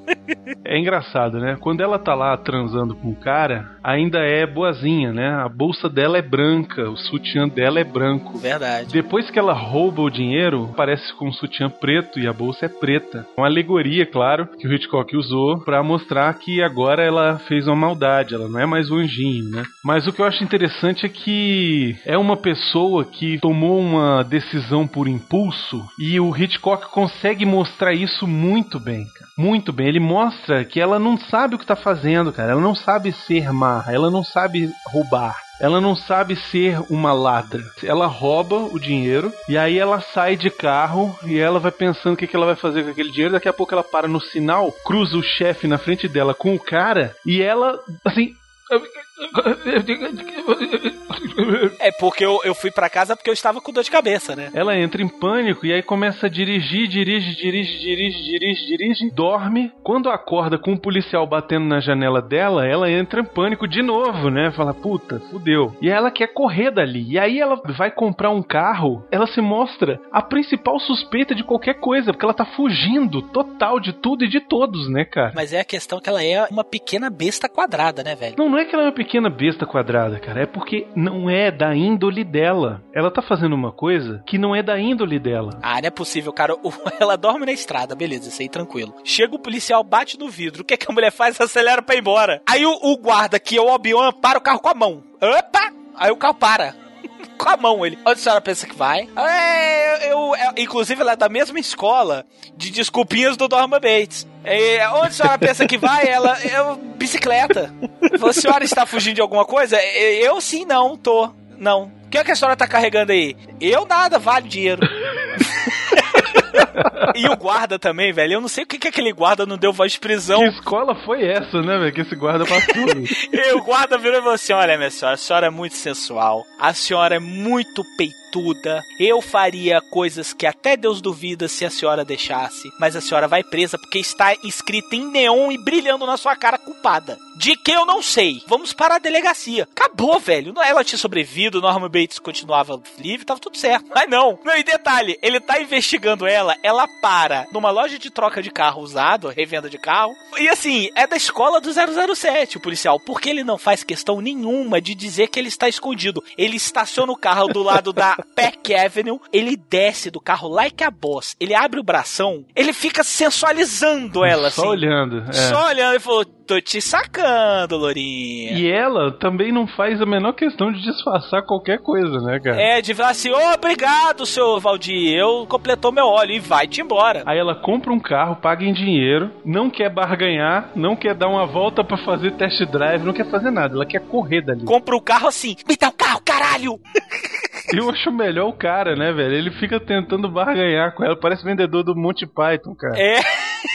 É engraçado, né? Quando ela tá lá transando com o cara, ainda é boazinha, né? A bolsa dela é branca, o sutiã dela é branco. Verdade. Depois que ela rouba o dinheiro, parece com um sutiã preto e a bolsa é preta. Uma alegoria, claro, que o Hitchcock usou pra mostrar que agora ela fez uma maldade, ela não é mais o anjinho, né? Mas o que eu acho interessante é que é uma pessoa que tomou uma decisão por impulso e o Hitchcock consegue mostrar isso muito bem, cara. Muito bem. Ele mostra que ela não sabe o que tá fazendo, cara. Ela não sabe ser má, ela não sabe roubar. Ela não sabe ser uma ladra. Ela rouba o dinheiro e aí ela sai de carro e ela vai pensando o que, que ela vai fazer com aquele dinheiro. Daqui a pouco ela para no sinal, cruza o chefe na frente dela com o cara e ela, assim. (laughs) É porque eu, eu fui pra casa porque eu estava com dor de cabeça, né? Ela entra em pânico e aí começa a dirigir, dirige, dirige, dirige, dirige, dirige, dorme. Quando acorda com o policial batendo na janela dela, ela entra em pânico de novo, né? Fala, puta, fudeu. E ela quer correr dali. E aí ela vai comprar um carro, ela se mostra a principal suspeita de qualquer coisa, porque ela tá fugindo total de tudo e de todos, né, cara? Mas é a questão que ela é uma pequena besta quadrada, né, velho? Não, não é que ela é uma pequena besta quadrada, cara. É porque não é da índole dela. Ela tá fazendo uma coisa que não é da índole dela. Ah, não é possível, cara. (laughs) Ela dorme na estrada, beleza, isso aí tranquilo. Chega o policial, bate no vidro. O que, é que a mulher faz? (laughs) Acelera pra ir embora. Aí o, o guarda, que é o Obi-Wan, para o carro com a mão. Opa! Aí o carro para. Com a mão ele. Onde a senhora pensa que vai? É, eu, eu- inclusive, ela é da mesma escola de desculpinhas do Norman Bates. É, onde a senhora pensa que vai? Ela, eu, bicicleta. A senhora está fugindo de alguma coisa? É, Eu sim, não, tô. Não. O que, é que a senhora tá carregando aí? Eu nada, vale dinheiro. (laughs) E o guarda também, velho. Eu não sei o que, que aquele guarda não deu voz de prisão. Que escola foi essa, né, velho? Que esse guarda passou. (laughs) e o guarda virou e falou assim: Olha, minha senhora, a senhora é muito sensual. A senhora é muito Eu faria coisas que até Deus duvida se a senhora deixasse. Mas a senhora vai presa porque está escrita em neon e brilhando na sua cara culpada. De que eu não sei. Vamos para a delegacia. Acabou, velho. Ela tinha sobrevivido, Norman Bates continuava livre, tava tudo certo. Mas não. Não, e detalhe, ele tá investigando ela, ela para numa loja de troca de carro usado, revenda de carro. E assim, é da escola do 007, o policial. Porque ele não faz questão nenhuma de dizer que ele está escondido. Ele estaciona o carro do lado da (laughs) Peck Avenue, ele desce do carro like a boss, ele abre o bração, ele fica sensualizando ela, Só assim. olhando. É. Só olhando e falou: tô te sacando, Lourinha. E ela também não faz a menor questão de disfarçar qualquer coisa, né, cara? É, de falar assim, ô, obrigado, seu Valdir, eu completou meu óleo e vai-te embora. Aí ela compra um carro, paga em dinheiro, não quer barganhar, não quer dar uma volta pra fazer test drive, não quer fazer nada, ela quer correr dali. Compra o carro assim, me dá o carro, caralho! (laughs) Eu acho melhor o cara, né, velho? Ele fica tentando barganhar com ela, parece vendedor do Monty Python, cara. É.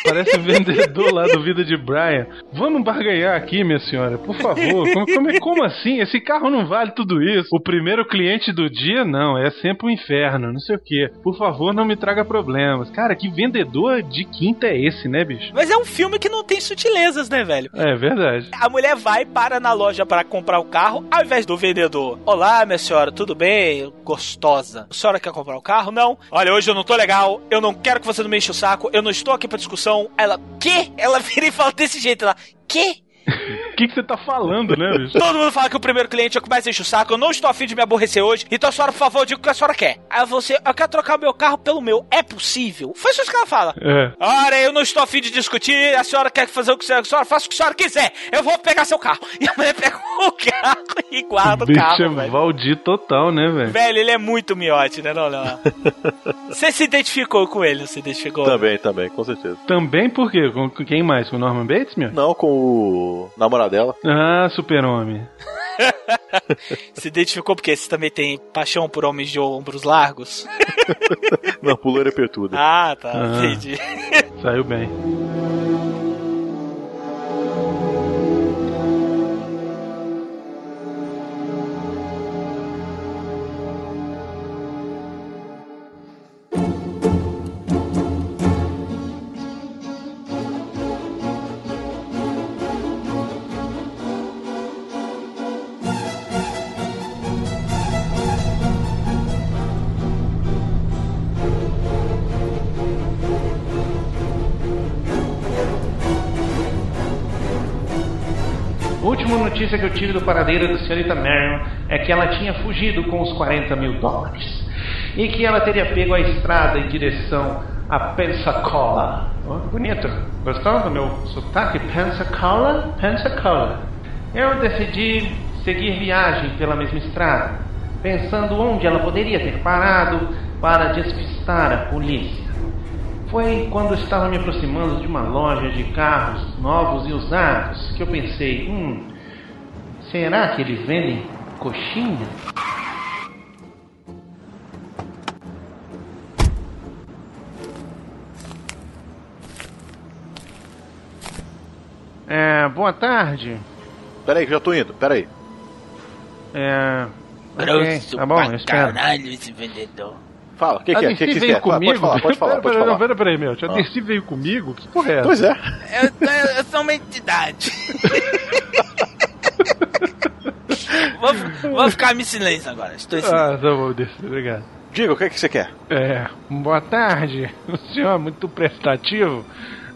Parece vendedor lá do Vida de Brian. Vamos barganhar aqui, minha senhora, por favor. Como, como, como, assim? Esse carro não vale tudo isso. O primeiro cliente do dia, não, é sempre um inferno, não sei o quê. Por favor, não me traga problemas. Cara, que vendedor de quinta é esse, né, bicho? Mas é um filme que não tem sutilezas, né, velho? É verdade. A mulher vai, para na loja para comprar o carro, ao invés do vendedor. Olá, minha senhora, tudo bem? Gostosa. A senhora quer comprar o carro? Não. Olha, hoje eu não tô legal, eu não quero que você não me enche o saco, eu não estou aqui pra discussão. Ela, que? Ela (laughs) vira e fala desse jeito, ela, que? O que, que você tá falando, né, bicho? Todo mundo fala que o primeiro cliente é o que mais enche o saco. Eu não estou afim de me aborrecer hoje. Então, a senhora, por favor, diga o que a senhora quer. Aí você, eu quero trocar o meu carro pelo meu. É possível? Foi isso que ela fala. É. Ora, eu não estou afim de discutir. A senhora quer fazer o que a senhora faça o que a senhora quiser. Eu vou pegar seu carro. E a mulher pega o carro e guarda o bicho carro. é velho. Valdir total, né, velho? Velho, ele é muito miote, né, não, não? (laughs) Você se identificou com ele, não se identificou? Também, também, com certeza. Também por quê? Com com quem mais? Com o Norman Bates, meu? Não, com o namorado dela. Ah, super-homem. (laughs) Se identificou porque você também tem paixão por homens de ombros largos? (laughs) Não, pulou é pertuda. Ah, tá, Ah. entendi. Saiu bem. Última notícia que eu tive do paradeiro da senhorita Marion é que ela tinha fugido com os 40 mil dólares. E que ela teria pego a estrada em direção a Pensacola. Oh, bonito. Gostou do meu sotaque? Pensacola? Pensacola. Eu decidi seguir viagem pela mesma estrada, pensando onde ela poderia ter parado para despistar a polícia. Foi quando estava me aproximando de uma loja de carros novos e usados que eu pensei: hum, será que eles vendem coxinha? É, boa tarde. Peraí, que já tô indo, peraí. É. ok, Grosso tá bom, eu espero. caralho esse vendedor. Fala, o que, que é? O que, que veio quer? Fala, comigo? Pode falar, pode falar, pera, pode pera, falar. Não, pera, pera aí, meu. A Ah. Dercy veio comigo? Que porra é essa? Pois é. Eu, eu sou uma entidade. (laughs) vou, vou ficar em silêncio agora. Estou em silêncio. Ah, tá bom, Dercy, obrigado. Diga, o que, que você quer? É, boa tarde. O (laughs) senhor é muito prestativo.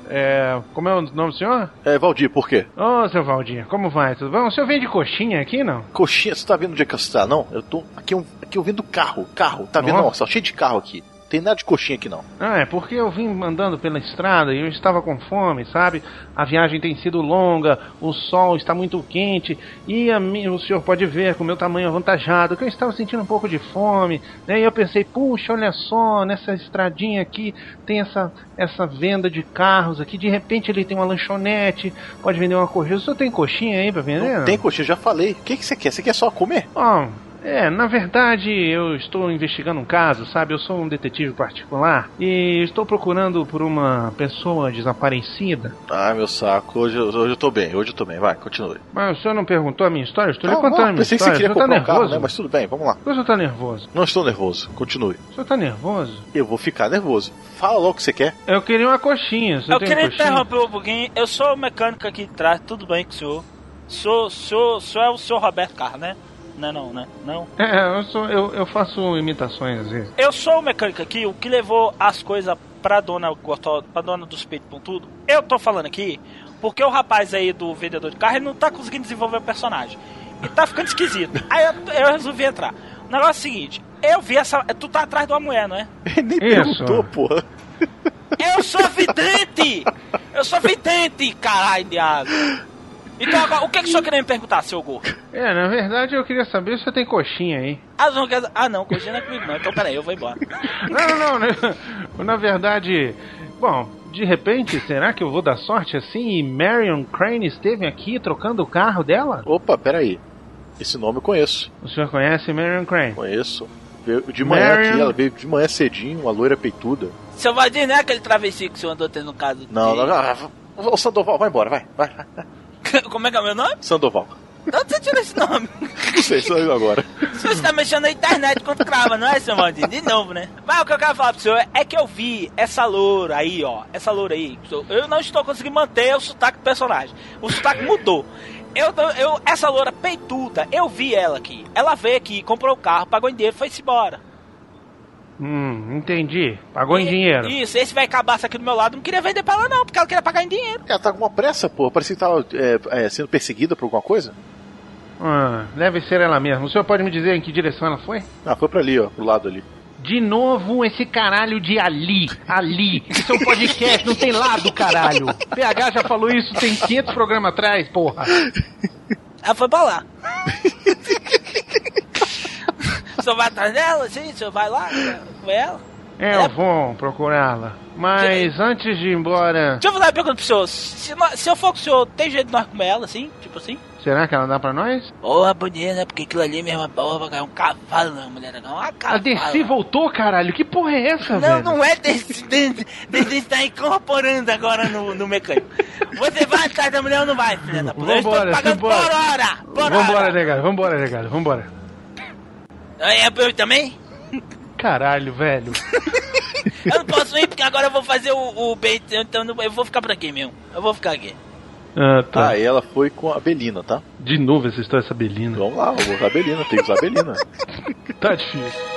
É, como é o nome do senhor? É, Valdir, por quê? Ô, seu Valdinha, como vai? Tudo bom? O senhor vende coxinha aqui, não? Coxinha, você tá vendo onde é que você tá? Não, eu tô. Aqui eu, aqui eu vendo carro, carro. Tá vendo? Nossa. Nossa, cheio de carro aqui. Tem nada de coxinha aqui não. Ah, é porque eu vim andando pela estrada e eu estava com fome, sabe? A viagem tem sido longa, o sol está muito quente e a mim, o senhor pode ver com o meu tamanho avantajado que eu estava sentindo um pouco de fome. Né? E eu pensei, puxa, olha só, nessa estradinha aqui tem essa, essa venda de carros aqui. De repente ele tem uma lanchonete, pode vender uma coxinha. O senhor tem coxinha aí pra vender? Não tem coxinha, já falei. O que, que você quer? Você quer só comer? Ó, É, na verdade, eu estou investigando um caso, sabe? Eu sou um detetive particular e estou procurando por uma pessoa desaparecida. Ah, meu saco. Hoje, eu- hoje eu tô bem, hoje eu tô bem. Vai, continue. Mas o senhor não perguntou a minha história? Eu estou lhe contando a minha pensei que você história. queria tá comprar um carro, nervoso? né? Mas tudo bem, vamos lá. O senhor tá nervoso? Não estou nervoso, continue. O senhor tá nervoso? Eu vou ficar nervoso. Fala logo o que você quer. Eu queria uma coxinha. Você Eu tem queria coxinha? interromper um pouquinho. Eu sou o mecânico aqui de trás, tudo bem com o senhor? Sou, sou, sou é o senhor Roberto Carlos, né? Não, é não, né? Não. É, eu, sou, eu, eu faço imitações às vezes. Eu sou o mecânico aqui, o que levou as coisas pra dona Gotó, pra dona dos peitos com tudo. Eu tô falando aqui porque o rapaz aí do vendedor de carro ele não tá conseguindo desenvolver o personagem. E tá ficando esquisito. (laughs) Aí eu, eu resolvi entrar. O negócio é o seguinte, eu vi essa. Tu tá atrás de uma mulher, não é? (laughs) Nem Isso. perguntou, porra. Eu sou vidente! Eu sou vidente, caralho, diabo! Então agora, o que, que o senhor queria me perguntar, seu gordo? É, na verdade eu queria saber se você tem coxinha aí. Ah, não, quer- ah, não, coxinha não é comigo não. Então peraí, eu vou embora. Não, não, não. né? Na verdade, bom, de repente, será que eu vou dar sorte assim e Marion Crane esteve aqui trocando o carro dela? Opa, peraí. Esse nome eu conheço. O senhor conhece Marion Crane? Conheço. Veio de manhã Marion- aqui, ela veio de manhã cedinho, uma loira peituda. Seu Valdir não é aquele travesti que o senhor andou tendo no caso? Não, não, não. Ô, Sandoval, vai embora, vai. vai. (laughs) Como é que é o meu nome? Sandoval. De onde você tirou esse nome? (laughs) Não sei, só eu agora. Senhor está mexendo na internet quando crava, não é, seu Valdir? De novo, né? Mas o que eu quero falar pro senhor é que eu vi essa loura aí, ó. Essa loura aí. Eu não estou conseguindo manter o sotaque do personagem. O sotaque mudou. Eu, eu, essa loura peituda, eu vi ela aqui. Ela veio aqui, comprou o carro, pagou em dinheiro e foi-se embora. Hum, entendi. Pagou em dinheiro. Isso, esse vai cabaça aqui do meu lado não queria vender pra ela não, porque ela queria pagar em dinheiro. Ela tá com uma pressa, pô. Parecia que tava é, é, sendo perseguida por alguma coisa. Ah, deve ser ela mesma. O senhor pode me dizer em que direção ela foi? Ah, foi pra ali, ó, pro lado ali. De novo esse caralho de Ali. Ali. Isso é um podcast, não tem lado, caralho. PH já falou isso tem 500 programas atrás, porra. Ela foi pra lá. (laughs) o senhor vai atrás dela, sim? O senhor vai lá com ela? É, eu vou procurá-la. Mas antes de ir embora, Deixa eu fazer uma pergunta pro senhor. Se, se eu for com o senhor, tem jeito de nós comer ela, assim? Tipo assim? será que ela dá pra nós? Porra, bonita, né? Porque aquilo ali mesmo, porra, é um cavalo, não, mulher, não. Uma A cavalo. Dercy voltou, caralho. Que porra é essa, Não, velho? não é desse. Desse está incorporando agora no, no mecânico. Você vai atrás da mulher ou não vai, filha da puta? Eu estou Vambora, pagando vambora. por hora! Por Vambora, hora! negado. Vambora, negado. Vambora. Aí é pra eu também? Caralho, velho. (laughs) Eu não posso ir porque agora eu vou fazer o, o bait, então eu vou ficar por aqui mesmo. Eu vou ficar aqui. Ah, tá. Ah, e ela foi com a Belina, tá? De novo essa história, essa Belina. Vamos lá, eu vou usar a Belina, tem que usar a Belina. (laughs) Tá difícil.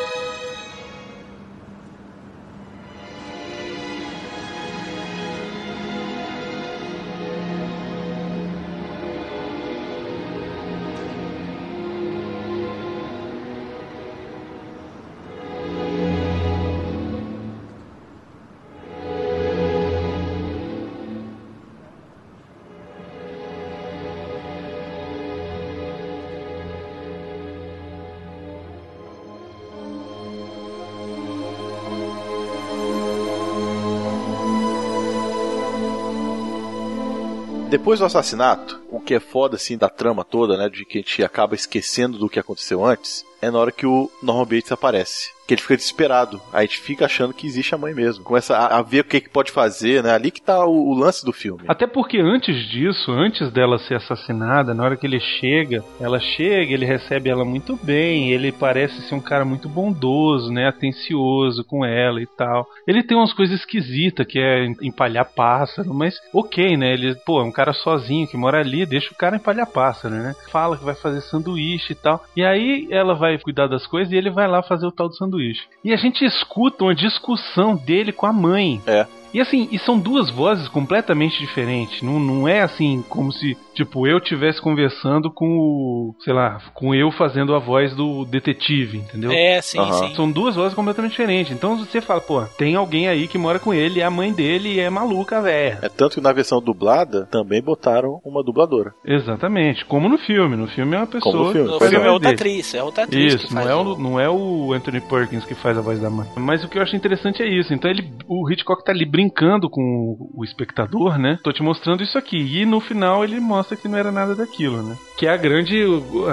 Depois do assassinato, o que é foda assim da trama toda, né, de que a gente acaba esquecendo do que aconteceu antes, é na hora que o Norman Bates aparece. Que ele fica desesperado. Aí a gente fica achando que existe a mãe mesmo. Começa a, a ver o que, que pode fazer, né? Ali que tá o, o lance do filme. Até porque antes disso, antes dela ser assassinada, na hora que ele chega, ela chega, ele recebe ela muito bem, ele parece ser um cara muito bondoso, né, atencioso com ela e tal. Ele tem umas coisas esquisitas, que é empalhar pássaro, mas ok, né, ele, pô, é um cara sozinho que mora ali, deixa o cara empalhar pássaro, né? Fala que vai fazer sanduíche e tal. E aí ela vai cuidar das coisas e ele vai lá fazer o tal do sanduíche. E a gente escuta uma discussão dele com a mãe. É. E assim, e são duas vozes completamente diferentes. Não, não é assim como se, tipo, eu estivesse conversando com o. sei lá, com eu fazendo a voz do detetive, entendeu? É, sim, Aham. sim. São duas vozes completamente diferentes. Então você fala, pô, tem alguém aí que mora com ele, e a mãe dele é maluca, velho. É tanto que na versão dublada também botaram uma dubladora. Exatamente, como no filme. No filme é uma pessoa. Como no filme, No filme é. é outra atriz, é outra atriz Isso, que não faz é, o- o, não é o Anthony Perkins que faz a voz da mãe. Mas o que eu acho interessante é isso. Então ele, o Hitchcock tá ali brincando com o espectador, né? Tô te mostrando isso aqui. E no final ele mostra que não era nada daquilo, né? Que é a grande,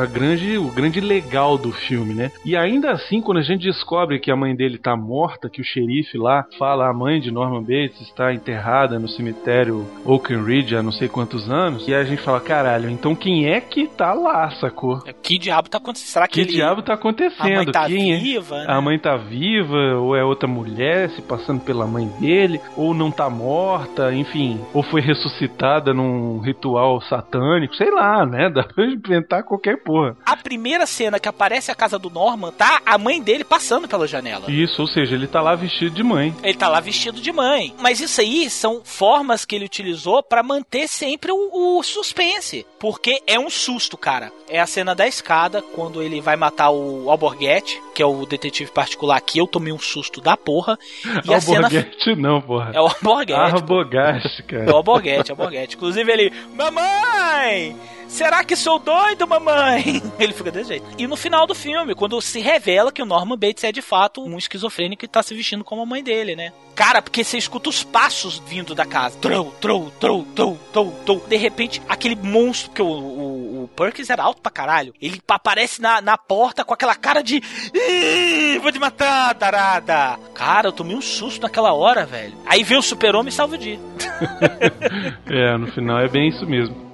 a grande, o grande legal do filme, né? E ainda assim, quando a gente descobre que a mãe dele tá morta, que o xerife lá fala a mãe de Norman Bates está enterrada no cemitério Oaken Ridge há não sei quantos anos, e a gente fala, caralho, então quem é que tá lá, sacou? Que diabo tá acontecendo? Será que, Que ele... diabo tá acontecendo? A mãe tá Quem é? viva, né? A mãe tá viva, ou é outra mulher se passando pela mãe dele, ou não tá morta, enfim, ou foi ressuscitada num ritual satânico, sei lá, né? (laughs) Dá pra inventar qualquer porra. A primeira cena que aparece a casa do Norman, tá a mãe dele passando pela janela. Isso, ou seja, ele tá lá vestido de mãe. Ele tá lá vestido de mãe. Mas isso aí são formas que ele utilizou pra manter sempre o, o suspense. Porque é um susto, cara. É a cena da escada, quando ele vai matar o Alborguete, que é o detetive particular aqui. Eu tomei um susto da porra. E a cena. Alborguete não, porra. É o Alborguete. pô. Arbogast, É o cara. Alborguete, Alborguete. Inclusive ele, mamãe! Será que sou doido, mamãe? (laughs) Ele fica desse jeito. E no final do filme, quando se revela que o Norman Bates é de fato um esquizofrênico e tá se vestindo como a mãe dele, né? Cara, porque você escuta os passos vindo da casa. Trou, trou, trou, trou, trou, trou. De repente, aquele monstro, que o, o, o Perkins era alto pra caralho, ele aparece na, na porta com aquela cara de. "Ih, Vou te matar, tarada! Cara, eu tomei um susto naquela hora, velho. Aí vem o super-homem e salva o dia. (laughs) É, no final é bem isso mesmo.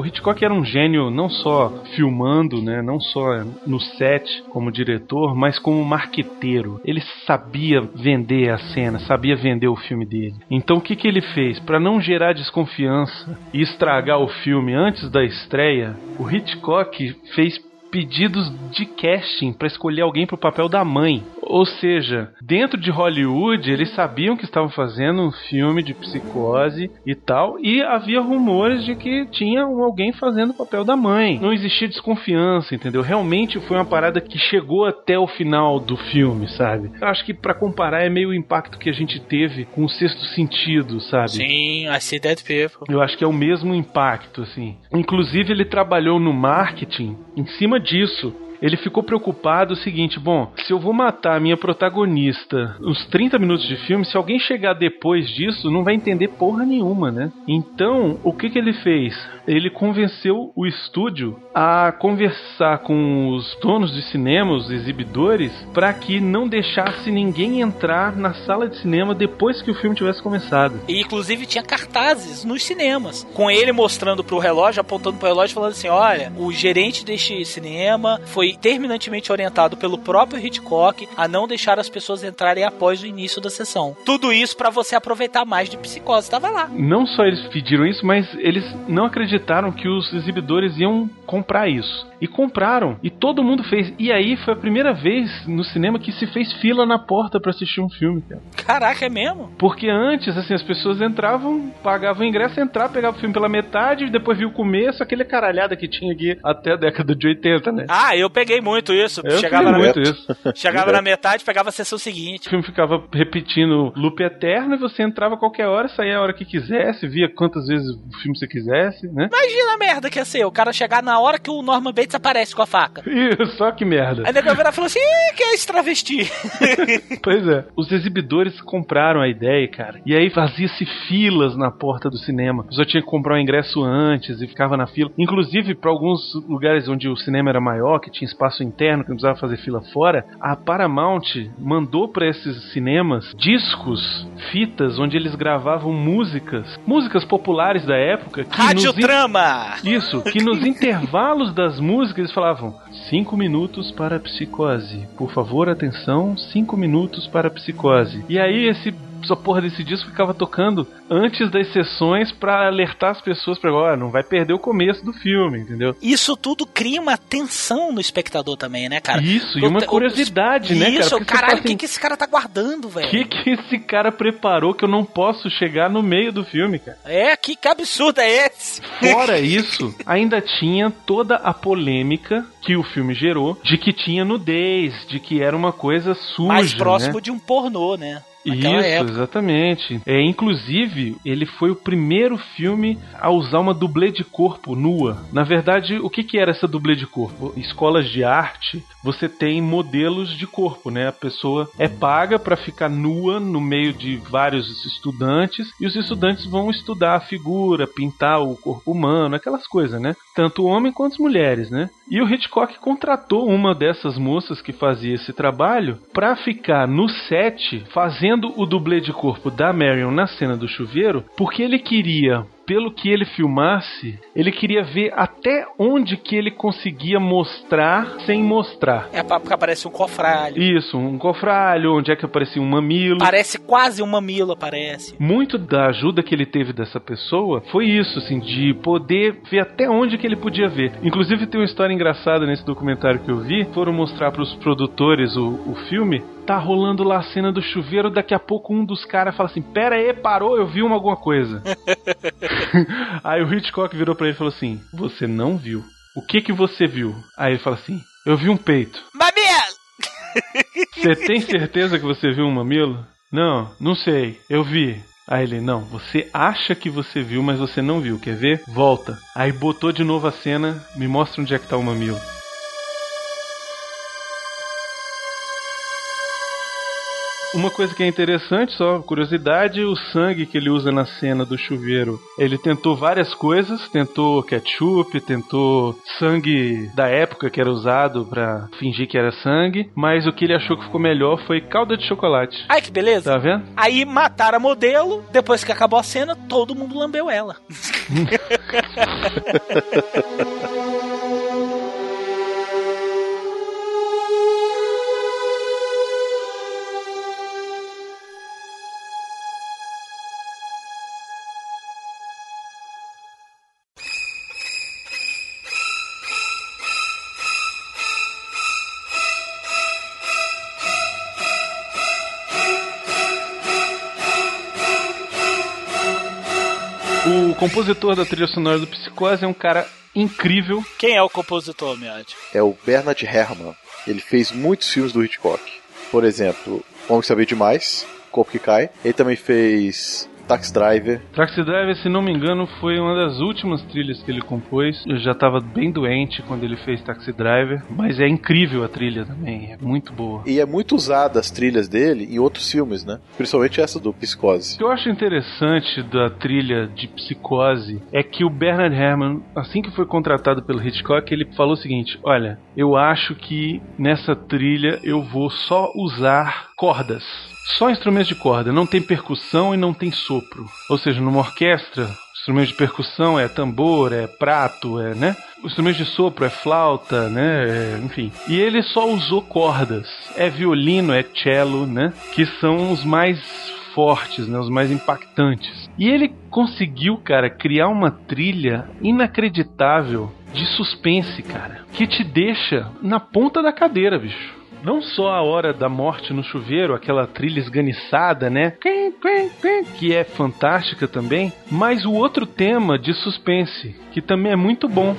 O Hitchcock era um gênio não só filmando, né, não só no set como diretor, mas como marqueteiro. Ele sabia vender a cena, sabia vender o filme dele. Então o que, que ele fez? Para não gerar desconfiança e estragar o filme antes da estreia, o Hitchcock fez pedidos de casting para escolher alguém pro papel da mãe. Ou seja, dentro de Hollywood, eles sabiam que estavam fazendo um filme de psicose e tal, e havia rumores de que tinha alguém fazendo o papel da mãe. Não existia desconfiança, entendeu? Realmente foi uma parada que chegou até o final do filme, sabe? Eu acho que para comparar é meio o impacto que a gente teve com o Sexto Sentido, sabe? Sim, see dead people. Eu acho que é o mesmo impacto, assim. Inclusive, ele trabalhou no marketing em cima disso. Ele ficou preocupado o seguinte: bom, se eu vou matar a minha protagonista nos 30 minutos de filme, se alguém chegar depois disso, não vai entender porra nenhuma, né? Então, o que, que ele fez? Ele convenceu o estúdio a conversar com os donos de cinema, os exibidores, para que não deixasse ninguém entrar na sala de cinema depois que o filme tivesse começado. E inclusive tinha cartazes nos cinemas, com ele mostrando pro relógio, apontando pro relógio, falando assim: olha, o gerente deste cinema foi terminantemente orientado pelo próprio Hitchcock a não deixar as pessoas entrarem após o início da sessão. Tudo isso pra você aproveitar mais de psicose. Tava lá. Não só eles pediram isso, mas eles não acreditaram que os exibidores iam comprar isso. E compraram. E todo mundo fez. E aí foi a primeira vez no cinema que se fez fila na porta pra assistir um filme, cara. Caraca, é mesmo? Porque antes, assim, as pessoas entravam, pagavam o ingresso, entravam, pegavam o filme pela metade, depois viu o começo, aquele caralhada que tinha aqui até a década de 80, né? Ah, eu peguei muito isso. Eu chegava peguei na, muito isso. (laughs) chegava na metade, pegava a sessão seguinte. O filme ficava repetindo loop eterno e você entrava a qualquer hora, saía a hora que quisesse, via quantas vezes o filme você quisesse, né? Imagina a merda que ia ser, o cara chegar na hora que o Norman Bates aparece com a faca. (laughs) Isso, só que merda. Aí virar e falou assim: Ih, que é esse travesti? (laughs) Pois é. Os exibidores compraram a ideia, cara. E aí fazia-se filas na porta do cinema. Só tinha que comprar o ingresso antes e ficava na fila. Inclusive, para alguns lugares onde o cinema era maior, que tinha espaço interno, que não precisava fazer fila fora, a Paramount mandou para esses cinemas discos, fitas, onde eles gravavam músicas, músicas populares da época. Que nos in-! Isso, que nos (laughs) intervalos das músicas eles falavam: cinco minutos para a psicose. Por favor, atenção, cinco minutos para a psicose. E aí esse essa porra desse disco ficava tocando antes das sessões pra alertar as pessoas pra agora, não vai perder o começo do filme, entendeu? Isso tudo cria uma tensão no espectador também, né, cara? Isso, e uma O- o- curiosidade, né, cara? Isso, Porque você caralho, o que, assim, que esse cara tá guardando, O velho? que, que esse cara preparou que eu não posso chegar no meio do filme, cara? É, que, que absurdo é esse? Fora (laughs) isso, ainda tinha toda a polêmica que o filme gerou de que tinha nudez, de que era uma coisa suja. Mais próximo né? de um pornô, né? Isso, época. exatamente. É, inclusive, ele foi o primeiro filme a usar uma dublê de corpo nua. Na verdade, o que, que era essa dublê de corpo? Escolas de arte, você tem modelos de corpo, né? A pessoa é paga para ficar nua no meio de vários estudantes e os estudantes vão estudar a figura, pintar o corpo humano, aquelas coisas, né? Tanto homem quanto as mulheres, né? E o Hitchcock contratou uma dessas moças que fazia esse trabalho para ficar no set fazendo o dublê de corpo da Marion na cena do chuveiro, porque ele queria pelo que ele filmasse, ele queria ver até onde que ele conseguia mostrar sem mostrar. É porque aparece um cofralho. Isso, um cofralho, onde é que aparecia um mamilo. Parece quase um mamilo, parece. Muito da ajuda que ele teve dessa pessoa foi isso, assim, de poder ver até onde que ele podia ver. Inclusive tem uma história engraçada nesse documentário que eu vi. Foram mostrar para os produtores o, o filme. Tá rolando lá a cena do chuveiro, daqui a pouco um dos caras fala assim: Pera aí, parou, eu vi uma alguma coisa. (laughs) aí o Hitchcock virou pra ele e falou assim: Você não viu. O que que você viu? Aí ele fala assim: Eu vi um peito. Mamilo! Você tem certeza que você viu um mamilo? Não, não sei. Eu vi. Aí ele, não, você acha que você viu, mas você não viu. Quer ver? Volta. Aí botou de novo a cena, me mostra onde é que tá o mamilo. Uma coisa que é interessante, só curiosidade, o sangue que ele usa na cena do chuveiro. Ele tentou várias coisas, tentou ketchup, tentou sangue da época que era usado pra fingir que era sangue, mas o que ele achou que ficou melhor foi calda de chocolate. Ai, que beleza. Tá vendo? Aí mataram a modelo, depois que acabou a cena, todo mundo lambeu ela. (laughs) compositor da trilha sonora do Psicose é um cara incrível. Quem é o compositor, Miotti? É o Bernard Herrmann. Ele fez muitos filmes do Hitchcock. Por exemplo, Homem que Sabia Demais, Corpo que Cai. Ele também fez Taxi Driver. Taxi Driver, se não me engano, foi uma das últimas trilhas que ele compôs. Eu já estava bem doente quando ele fez Taxi Driver, mas é incrível a trilha também, é muito boa. E é muito usada as trilhas dele em outros filmes, né? Principalmente essa do Psicose. O que eu acho interessante da trilha de Psicose é que o Bernard Herrmann, assim que foi contratado pelo Hitchcock, ele falou o seguinte: Olha, eu acho que nessa trilha eu vou só usar cordas. Só instrumentos de corda, não tem percussão e não tem sopro. Ou seja, numa orquestra, instrumentos de percussão é tambor, é prato, é, né? O instrumento de sopro é flauta, né? É, enfim. E ele só usou cordas. É violino, é cello, né? Que são os mais fortes, né, os mais impactantes. E ele conseguiu, cara, criar uma trilha inacreditável de suspense, cara, que te deixa na ponta da cadeira, bicho. Não só a hora da morte no chuveiro, aquela trilha esganiçada, né? Que é fantástica também, mas o outro tema de suspense, que também é muito bom.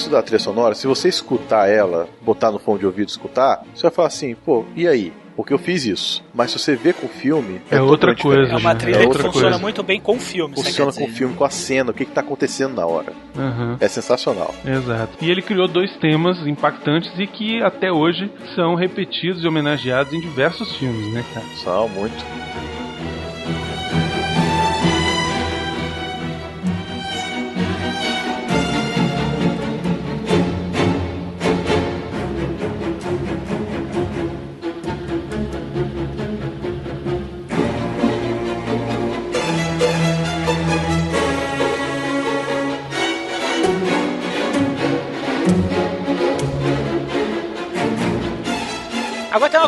Resto da trilha sonora, se você escutar ela, botar no fone de ouvido e escutar, você vai falar assim, pô, e aí? Porque eu fiz isso. Mas se você vê com o filme. É outra totalmente coisa, diferente. É uma gente. trilha É que outra funciona coisa. muito bem com o filme. Funciona com o filme, com a cena, o que, que tá acontecendo na hora. Uhum. É sensacional. Exato. E ele criou dois temas impactantes e que até hoje são repetidos e homenageados em diversos filmes, né, cara? São muito.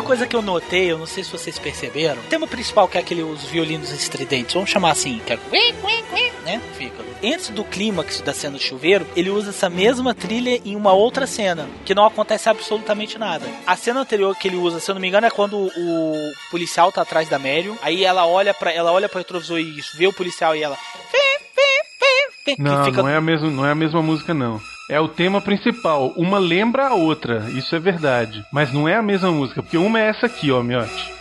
Coisa que eu notei, eu não sei se vocês perceberam. O tema principal que é aquele os violinos estridentes, vamos chamar assim, que é né? Fica. Antes do clímax da cena do chuveiro, ele usa essa mesma trilha em uma outra cena, que não acontece absolutamente nada. A cena anterior que ele usa, se eu não me engano, é quando o policial tá atrás da Marion, aí ela olha para ela olha para o retrovisor e vê o policial e ela não, fica... não, é a mesma, não é a mesma música, não. É o tema principal. Uma lembra a outra, isso é verdade. Mas não é a mesma música, porque uma é essa aqui, ó, miote.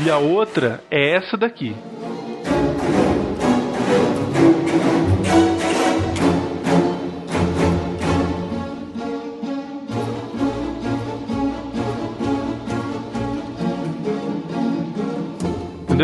E a outra é essa daqui.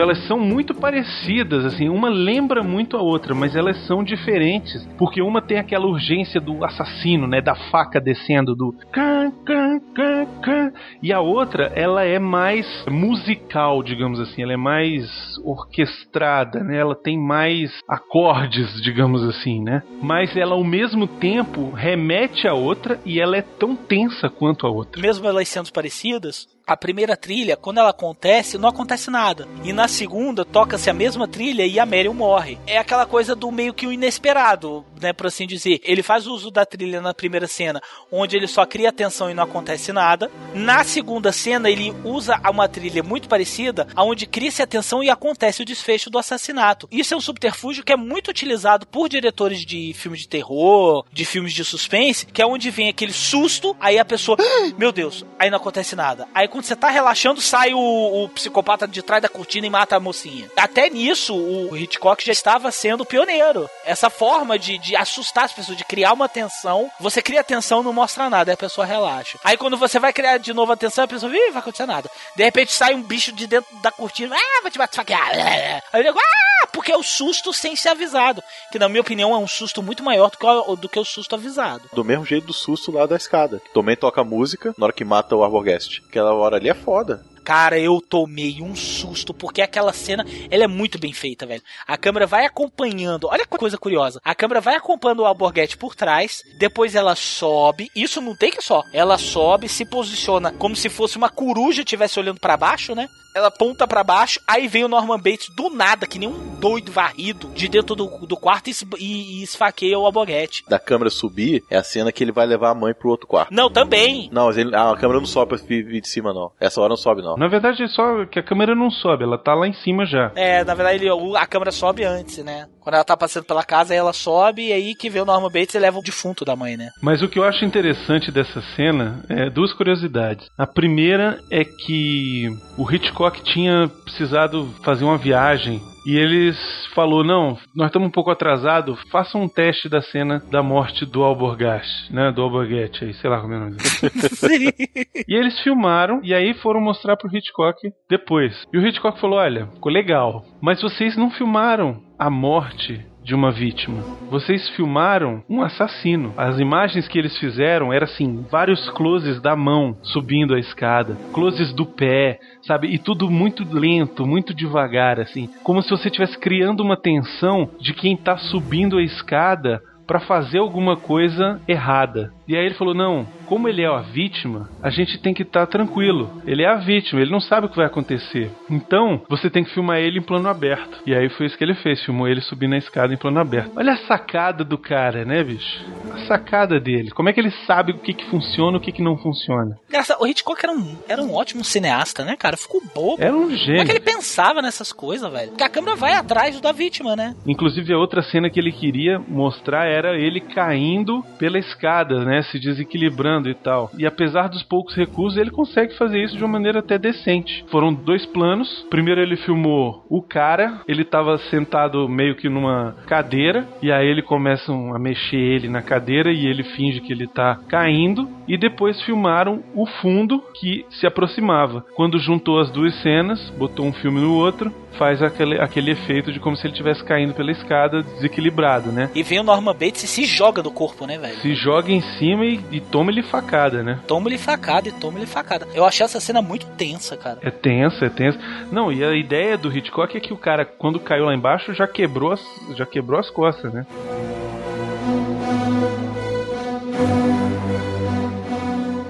Elas são muito parecidas, assim, uma lembra muito a outra, mas elas são diferentes, porque uma tem aquela urgência do assassino, né, da faca descendo do can, can, can, can, e a outra, ela é mais musical, digamos assim, ela é mais orquestrada, né? Ela tem mais acordes, digamos assim, né? Mas ela ao mesmo tempo remete a outra e ela é tão tensa quanto a outra. Mesmo elas sendo parecidas, a primeira trilha, quando ela acontece, não acontece nada. E na segunda, toca-se a mesma trilha e a Meryl morre. É aquela coisa do meio que o inesperado, né, por assim dizer. Ele faz uso da trilha na primeira cena, onde ele só cria atenção e não acontece nada. Na segunda cena, ele usa uma trilha muito parecida, onde cria-se atenção e acontece o desfecho do assassinato. Isso é um subterfúgio que é muito utilizado por diretores de filmes de terror, de filmes de suspense, que é onde vem aquele susto, aí a pessoa, ah, meu Deus, aí não acontece nada. Aí quando você tá relaxando, sai o, o, psicopata de trás da cortina e mata a mocinha. Até nisso, o Hitchcock já estava sendo pioneiro. Essa forma de, de assustar as pessoas, de criar uma tensão. Você cria tensão, não mostra nada, aí a pessoa relaxa. Aí quando você vai criar de novo a tensão, a pessoa, ih, vai acontecer nada. De repente sai um bicho de dentro da cortina, ah, vai te matar. Aí eu digo, ah, porque é o susto sem ser avisado. Que na minha opinião é um susto muito maior do que o, do que o susto avisado. Do mesmo jeito do susto lá da escada. Que também toca música na hora que mata o Arbogast. Aquela hora ali é foda. Cara, eu tomei um susto, porque aquela cena, ela é muito bem feita, velho. A câmera vai acompanhando, olha que coisa curiosa. A câmera vai acompanhando o Alborguete por trás, depois ela sobe, isso não tem que só. Ela sobe, se posiciona como se fosse uma coruja estivesse olhando para baixo, né? Ela aponta para baixo, aí vem o Norman Bates do nada, que nem um doido varrido, de dentro do, do quarto e, e, e esfaqueia o Alborguete. Da câmera subir, é a cena que ele vai levar a mãe pro outro quarto. Não, também. Não, ele, a câmera não sobe pra vir de cima, não. Essa hora não sobe, não. Na verdade, é só que a câmera não sobe, ela tá lá em cima já. É, na verdade, ele, a câmera sobe antes, né? Quando ela tá passando pela casa, ela sobe e aí que vê o Norman Bates e leva o defunto da mãe, né? Mas o que eu acho interessante dessa cena é duas curiosidades. A primeira é que o Hitchcock tinha precisado fazer uma viagem e eles falou não, nós estamos um pouco atrasado, faça um teste da cena da morte do Alborgast, né, do Alborguete aí, sei lá como é o nome. (laughs) E eles filmaram e aí foram mostrar pro Hitchcock depois. E o Hitchcock falou, olha, ficou legal, mas vocês não filmaram a morte de uma vítima. Vocês filmaram um assassino. As imagens que eles fizeram eram assim, vários closes da mão subindo a escada, closes do pé, sabe? E tudo muito lento, muito devagar assim, como se você estivesse criando uma tensão de quem está subindo a escada para fazer alguma coisa errada. E aí ele falou: não, como ele é a vítima, a gente tem que estar tá tranquilo. Ele é a vítima, ele não sabe o que vai acontecer. Então, você tem que filmar ele em plano aberto. E aí foi isso que ele fez: filmou ele subindo na escada em plano aberto. Olha a sacada do cara, né, bicho? A sacada dele. Como é que ele sabe o que, que funciona e o que, que não funciona? Graças, o Hitchcock era um, era um ótimo cineasta, né, cara? Ficou bobo. Era um gênio. Como é que ele pensava nessas coisas, velho? Porque a câmera vai atrás da vítima, né? Inclusive, a outra cena que ele queria mostrar era ele caindo pela escada, né? Se desequilibrando e tal. E apesar dos poucos recursos, ele consegue fazer isso de uma maneira até decente. Foram dois planos. Primeiro ele filmou o cara, ele estava sentado meio que numa cadeira, e aí ele começam a mexer ele na cadeira e ele finge que ele tá caindo. E depois filmaram o fundo que se aproximava. Quando juntou as duas cenas, botou um filme no outro, faz aquele, aquele efeito de como se ele estivesse caindo pela escada desequilibrado, né? E vem o Norman Bates e se joga do corpo, né, velho? Se joga em cima e, e toma-lhe facada, né? Toma-lhe facada e toma-lhe facada. Eu achei essa cena muito tensa, cara. É tensa, é tensa. Não, e a ideia do Hitchcock é que o cara, quando caiu lá embaixo, já quebrou as, já quebrou as costas, né?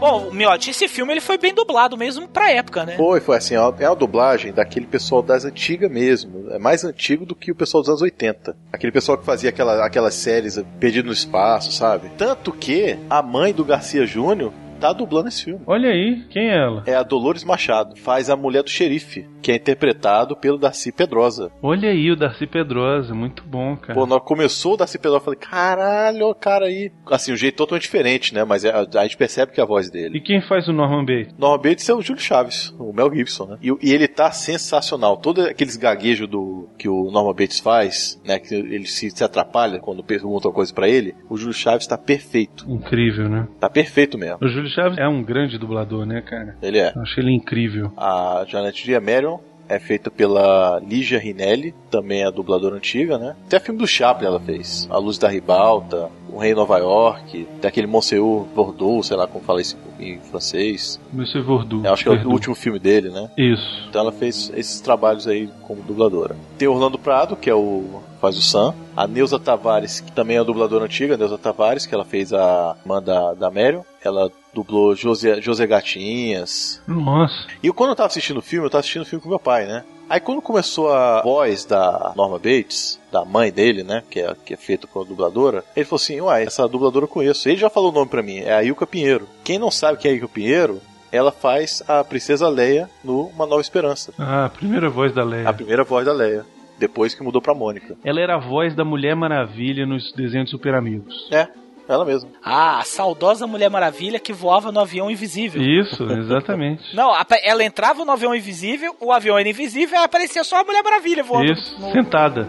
Bom, Miotti, esse filme ele foi bem dublado mesmo pra época, né? Foi, foi assim, é uma dublagem daquele pessoal das antigas mesmo. É mais antigo do que o pessoal dos anos 80. Aquele pessoal que fazia aquela, aquelas séries Perdido no Espaço, sabe? Tanto que a mãe do Garcia Júnior tá dublando esse filme. Olha aí, quem é ela? É a Dolores Machado, faz a mulher do xerife, que é interpretado pelo Darcy Pedrosa. Olha aí o Darcy Pedrosa, muito bom, cara. Pô, nós começou o Darcy Pedrosa, eu falei, caralho, o cara aí. Assim, um jeito totalmente diferente, né? Mas é, a, a gente percebe que é a voz dele. E quem faz o Norman Bates? Norman Bates é o Júlio Chaves, o Mel Gibson, né? E, e ele tá sensacional. Todos aqueles gaguejos do que o Norman Bates faz, né? Que ele se, se atrapalha quando pergunta uma coisa para ele, o Júlio Chaves tá perfeito. Incrível, né? Tá perfeito mesmo. O Júlio Chaves é um grande dublador, né, cara? Ele é. Eu achei ele incrível. A Janet Dia Marion é feita pela Lígia Rinelli, também é a dubladora antiga, né? Até filme do Chaplin ela fez. A Luz da Ribalta, O Rei em Nova York, tem aquele Monsieur Bordeaux, sei lá como fala isso em francês. Monsieur Bordeaux. É, acho que é o último filme dele, né? Isso. Então ela fez esses trabalhos aí como dubladora. Tem Orlando Prado, que é o faz o Sam. A Neuza Tavares, que também é a dubladora antiga, a Neuza Tavares, que ela fez a irmã da, da Marion. Ela dublou José, José Gatinhas. Nossa. E quando eu tava assistindo o filme, eu tava assistindo o filme com meu pai, né? Aí quando começou a voz da Norma Bates, da mãe dele, né, que é, que é feita com a dubladora, ele falou assim, uai, essa dubladora eu conheço. Ele já falou o nome pra mim, é a Ilka Pinheiro. Quem não sabe quem é a Ilka Pinheiro, ela faz a Princesa Leia no Uma Nova Esperança. Ah, a primeira voz da Leia. A primeira voz da Leia. Depois que mudou pra Mônica. Ela era a voz da Mulher Maravilha nos desenhos de Super Amigos. É, ela mesma. Ah, a saudosa Mulher Maravilha que voava no avião invisível. Isso, exatamente. (laughs) Não, ela entrava no avião invisível, o avião era invisível e aparecia só a Mulher Maravilha voando. Isso, no... sentada.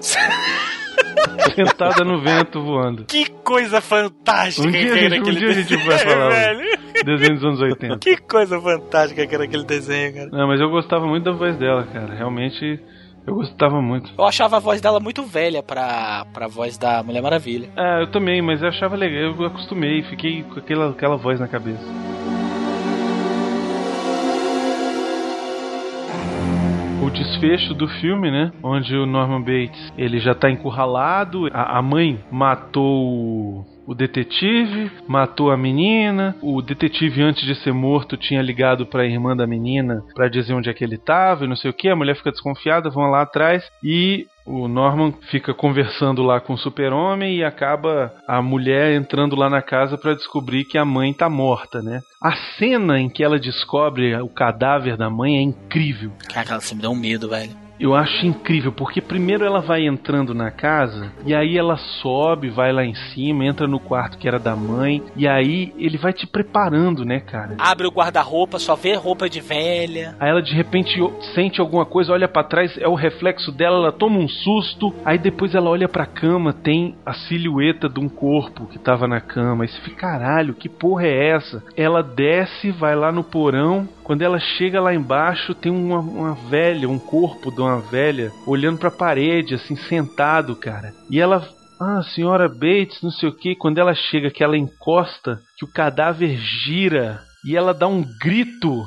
(laughs) sentada no vento voando. Que coisa fantástica um dia, que era gente, um dia a gente vai falar (laughs) velho. desenho dos anos 80. Que coisa fantástica que era aquele desenho, cara. Não, mas eu gostava muito da voz dela, cara. Realmente eu gostava muito. Eu achava a voz dela muito velha pra, pra voz da Mulher Maravilha. Ah, eu também, mas eu achava legal, eu acostumei, fiquei com aquela, aquela voz na cabeça. o desfecho do filme, né? Onde o Norman Bates ele já tá encurralado, a, a mãe matou o detetive matou a menina. O detetive, antes de ser morto, tinha ligado para a irmã da menina para dizer onde é que ele estava e não sei o que. A mulher fica desconfiada, vão lá atrás e o Norman fica conversando lá com o super-homem e acaba a mulher entrando lá na casa para descobrir que a mãe tá morta, né? A cena em que ela descobre o cadáver da mãe é incrível. Cara, você me dá um medo, velho. Eu acho incrível, porque primeiro ela vai entrando na casa, e aí ela sobe, vai lá em cima, entra no quarto que era da mãe, e aí ele vai te preparando, né, cara? Abre o guarda-roupa, só vê roupa de velha. Aí ela de repente sente alguma coisa, olha para trás, é o reflexo dela, ela toma um susto, aí depois ela olha pra cama, tem a silhueta de um corpo que tava na cama, e você fica, caralho, que porra é essa? Ela desce, vai lá no porão, quando ela chega lá embaixo, tem uma, uma velha, um corpo de uma velha, olhando para a parede, assim, sentado, cara. E ela ah, senhora Bates, não sei o que. Quando ela chega, que ela encosta, que o cadáver gira e ela dá um grito.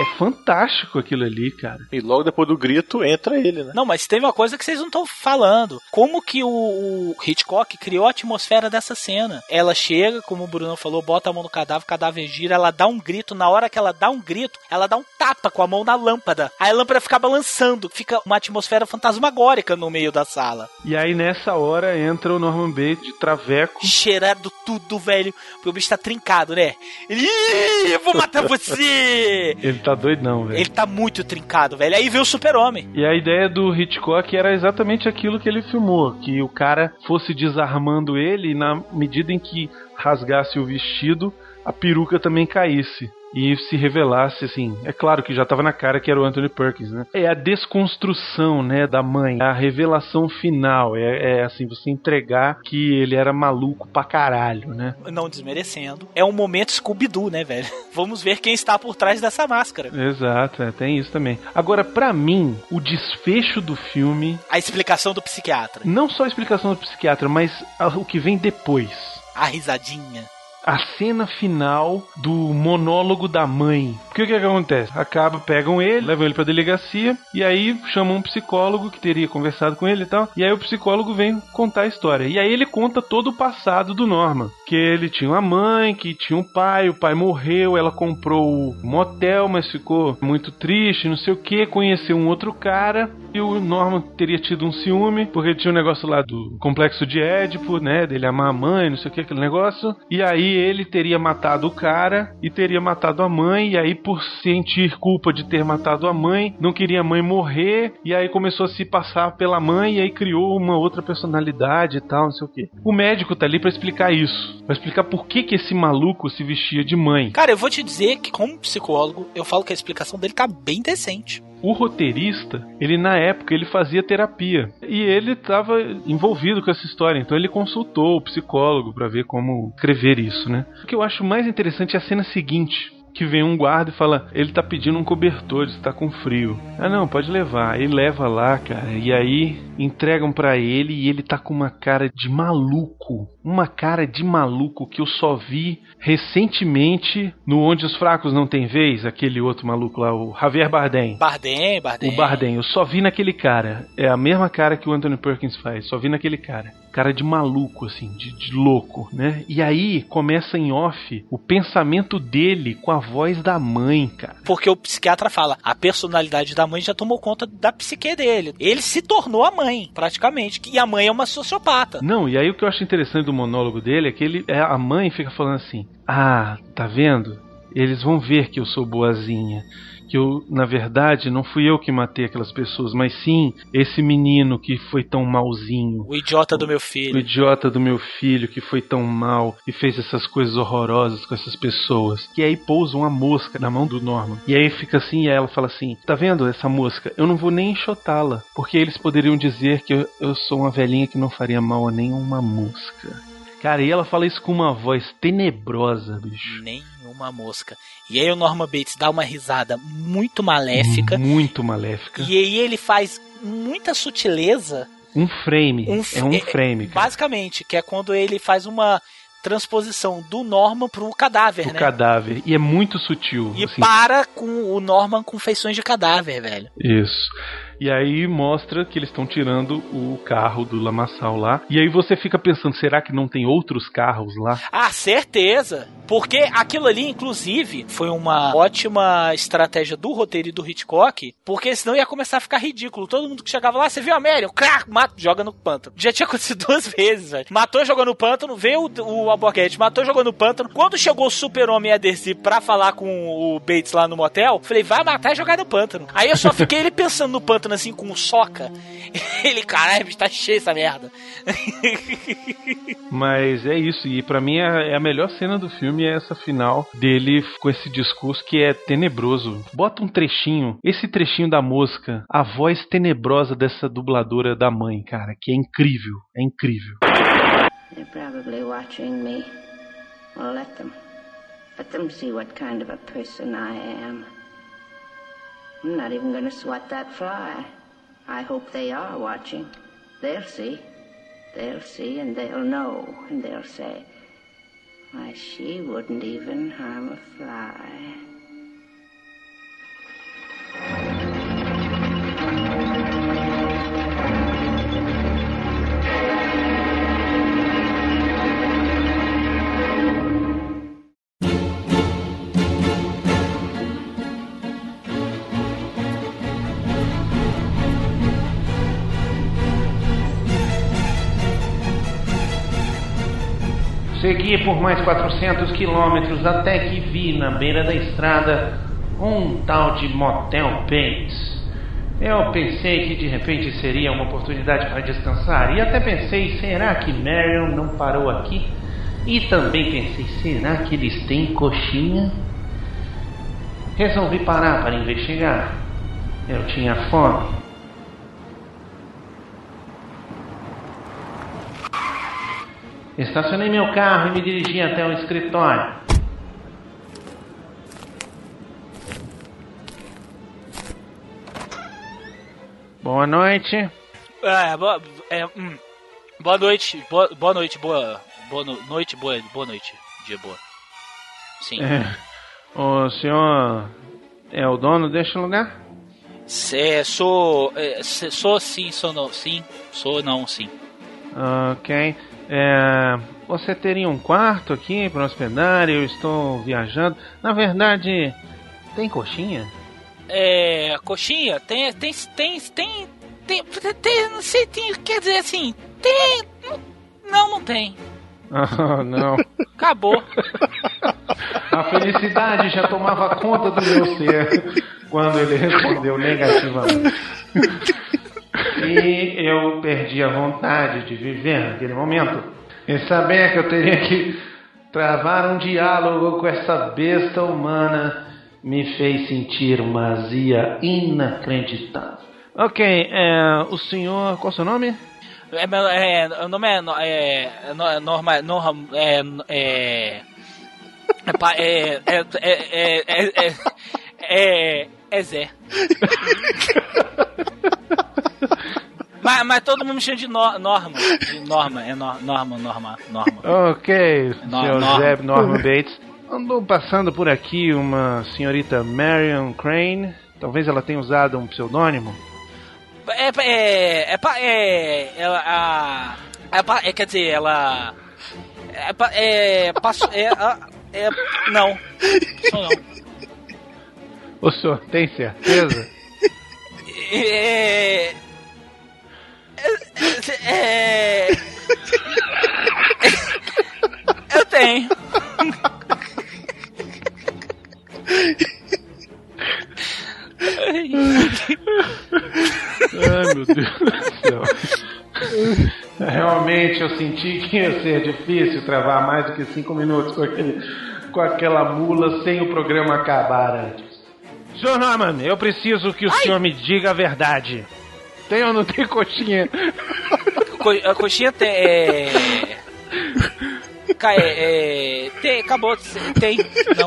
É fantástico aquilo ali, cara. E logo depois do grito entra ele, né? Não, mas teve uma coisa que vocês não estão falando. Como que o, o, Hitchcock criou a atmosfera dessa cena? Ela chega, como o Bruno falou, bota a mão no cadáver, o cadáver gira, ela dá um grito. Na hora que ela dá um grito, ela dá um tapa com a mão na lâmpada. Aí a lâmpada fica balançando, fica uma atmosfera fantasmagórica no meio da sala. E aí nessa hora entra o Norman Bates de traveco. Cheirado tudo, velho. Porque o bicho tá trincado, né? Ele, eu vou matar você! Ele tá doido não, velho. Ele tá muito trincado, velho. Aí vê o super-homem. E a ideia do Hitchcock era exatamente aquilo que ele filmou. Que o cara fosse desarmando ele e na medida em que rasgasse o vestido, a peruca também caísse. E se revelasse, assim, é claro que já tava na cara que era o Anthony Perkins, né? É a desconstrução, né, da mãe, a revelação final, é, é assim, você entregar que ele era maluco pra caralho, né? Não desmerecendo. É um momento Scooby-Doo, né, velho? (laughs) Vamos ver quem está por trás dessa máscara. Exato, é, tem isso também. Agora, para mim, o desfecho do filme. A explicação do psiquiatra. Não só a explicação do psiquiatra, mas o que vem depois. A risadinha a cena final do monólogo da mãe. O que, que acontece? Acaba, pegam ele, levam ele pra delegacia e aí chamam um psicólogo que teria conversado com ele e tal. E aí o psicólogo vem contar a história. E aí ele conta todo o passado do Norman. Que ele tinha uma mãe, que tinha um pai, o pai morreu, ela comprou o motel, mas ficou muito triste, não sei o que, conheceu um outro cara. E o Norman teria tido um ciúme, porque tinha um negócio lá do complexo de Édipo, né? Dele amar a mãe, não sei o que, aquele negócio. E aí ele teria matado o cara e teria matado a mãe. E aí, por sentir culpa de ter matado a mãe, não queria a mãe morrer. E aí começou a se passar pela mãe. E aí criou uma outra personalidade e tal, não sei o que. O médico tá ali para explicar isso. Pra explicar por que, que esse maluco se vestia de mãe. Cara, eu vou te dizer que, como psicólogo, eu falo que a explicação dele tá bem decente. O roteirista, ele na época ele fazia terapia e ele estava envolvido com essa história, então ele consultou o psicólogo para ver como escrever isso, né? O que eu acho mais interessante é a cena seguinte que vem um guarda e fala: ele tá pedindo um cobertor, está com frio. Ah, não, pode levar. Ele leva lá, cara. E aí entregam para ele e ele tá com uma cara de maluco. Uma cara de maluco que eu só vi recentemente no Onde os Fracos Não Tem Vez, aquele outro maluco lá, o Javier Bardem. Bardem, Bardem. O Bardem, eu só vi naquele cara. É a mesma cara que o Anthony Perkins faz, só vi naquele cara cara de maluco, assim, de, de, louco, né? E aí começa em off o pensamento dele com a voz da mãe, cara. Porque o psiquiatra fala, a personalidade da mãe já tomou conta da psique dele. Ele se tornou a mãe, praticamente. E a mãe é uma sociopata. Não, e aí o que eu acho interessante do monólogo dele é que ele, é, a mãe fica falando assim: Ah, tá vendo? Eles vão ver que eu sou boazinha que eu, na verdade, não fui eu que matei aquelas pessoas, mas sim esse menino que foi tão malzinho. O idiota do meu filho. O idiota do meu filho que foi tão mal e fez essas coisas horrorosas com essas pessoas. E aí pousa uma mosca na mão do Norman. E aí fica assim, e ela fala assim: Tá vendo essa mosca? Eu não vou nem enxotá-la. Porque eles poderiam dizer que eu, eu sou uma velhinha que não faria mal a nenhuma mosca. Cara, e ela fala isso com uma voz tenebrosa, bicho. Nenhuma mosca. E aí o Norman Bates dá uma risada muito maléfica. Muito maléfica. E aí ele faz muita sutileza. Um frame. Um, é um frame. Cara. Basicamente, que é quando ele faz uma transposição do Norman pro cadáver, o né? cadáver. E é muito sutil. E assim. para com o Norman com feições de cadáver, velho. Isso. E aí mostra que eles estão tirando o carro do Lamaçal lá. E aí você fica pensando, será que não tem outros carros lá? Ah, certeza! Porque aquilo ali, inclusive, foi uma ótima estratégia do roteiro e do Hitchcock, porque senão ia começar a ficar ridículo. Todo mundo que chegava lá, você viu a Mary? O crack, mata, joga no pântano. Já tinha acontecido (laughs) duas vezes, velho. Matou, jogou no pântano, veio o, o Albuquerque, matou, jogou no pântano. Quando chegou o super-homem ADC pra falar com o Bates lá no motel, falei, vai matar e jogar no pântano. Aí eu só fiquei ele pensando no pântano assim com soca. (laughs) Ele, caralho, tá cheio essa merda. (laughs) Mas é isso, e para mim é a melhor cena do filme é essa final dele com esse discurso que é tenebroso. Bota um trechinho, esse trechinho da mosca, a voz tenebrosa dessa dubladora da mãe, cara, que é incrível, é incrível. They're probably watching me. Well, let them. Let them see what kind of a person I am. I'm not even gonna swat that fly. I hope they are watching. They'll see. They'll see and they'll know and they'll say, why, she wouldn't even harm a fly. Segui por mais 400 quilômetros até que vi na beira da estrada um tal de Motel Bates. Eu pensei que de repente seria uma oportunidade para descansar e até pensei: será que Marion não parou aqui? E também pensei: será que eles têm coxinha? Resolvi parar para investigar. Eu tinha fome. Estacionei meu carro e me dirigi até o escritório. Boa noite. É, boa, é, hum, boa noite, boa, boa noite, boa, boa no- noite, boa, boa noite, dia boa. Sim. É, o senhor é o dono deste lugar? Cê, sou, é, cê- sou sim, sou não, sim, sou não, sim. Ok. É, você teria um quarto aqui para hospedar? Eu estou viajando. Na verdade, tem coxinha? É, coxinha, tem, tem, tem, tem, tem, tem, não sei, tem, quer dizer assim, tem, não, não tem, (laughs) Ah, não. acabou. (laughs) A felicidade já tomava conta do meu ser quando ele respondeu negativamente. (laughs) E eu perdi a vontade de viver naquele momento. E saber que eu teria que travar um diálogo com essa besta humana me fez sentir uma azia inacreditável. Ok, é, o senhor. Qual é o seu nome? É, meu- é, o nome é, é, é no- norma, norma, é, é, é, pa- é, é, é, é, é, é, é Zé. (laughs) (laughs) mas, mas todo mundo me chama de no, Norma, de Norma, é no, Norma, Norma, Norma. Ok, No- senhor Norman. Zeb Norman Bates. Andou passando por aqui uma senhorita Marion Crane. Talvez ela tenha usado um pseudônimo. É, é, é, é, ela, a, é, é, quer dizer, ela, é, é, é, é, não, não. O senhor tem certeza? É, é, é, eu tenho. Ai, meu Deus do céu. Realmente eu senti que ia ser difícil travar mais do que cinco minutos com, aquele, com aquela mula sem o programa acabar antes. Senhor Norman, eu preciso que o senhor me diga a verdade. Tem ou não tem coxinha? Co a coxinha tem. É... (laughs) Ca- é, é, tem, acabou. Tem. Não.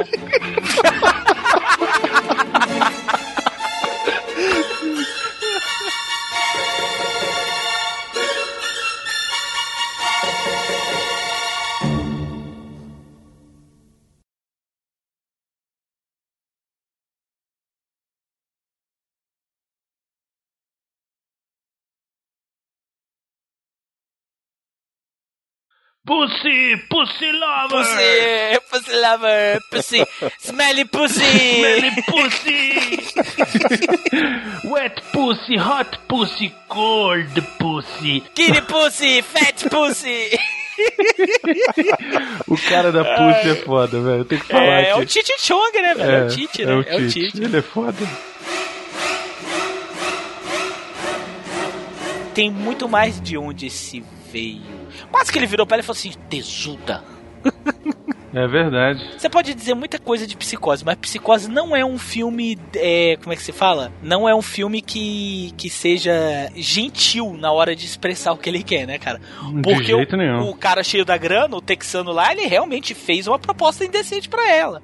Pussy! Pussy lover! Pussy! Pussy lover! Pussy! Smelly pussy! Smelly pussy! (laughs) Wet pussy, hot pussy, cold pussy. Kitty pussy! Fat pussy! O cara da pussy é foda, velho. Tem que falar É, é o. Tite Chong, né, velho? É, o Tite, né? É o É o Tite. Tite. Ele é foda. Tem muito mais de onde esse veio. Quase que ele virou pra ela e falou assim: tesuda. (laughs) É verdade. Você pode dizer muita coisa de Psicose, mas Psicose não é um filme. é, como é que se fala? Não é um filme que, que seja gentil na hora de expressar o que ele quer, né, cara? De Porque jeito o, nenhum. o cara cheio da grana, o texano lá, ele realmente fez uma proposta indecente pra ela.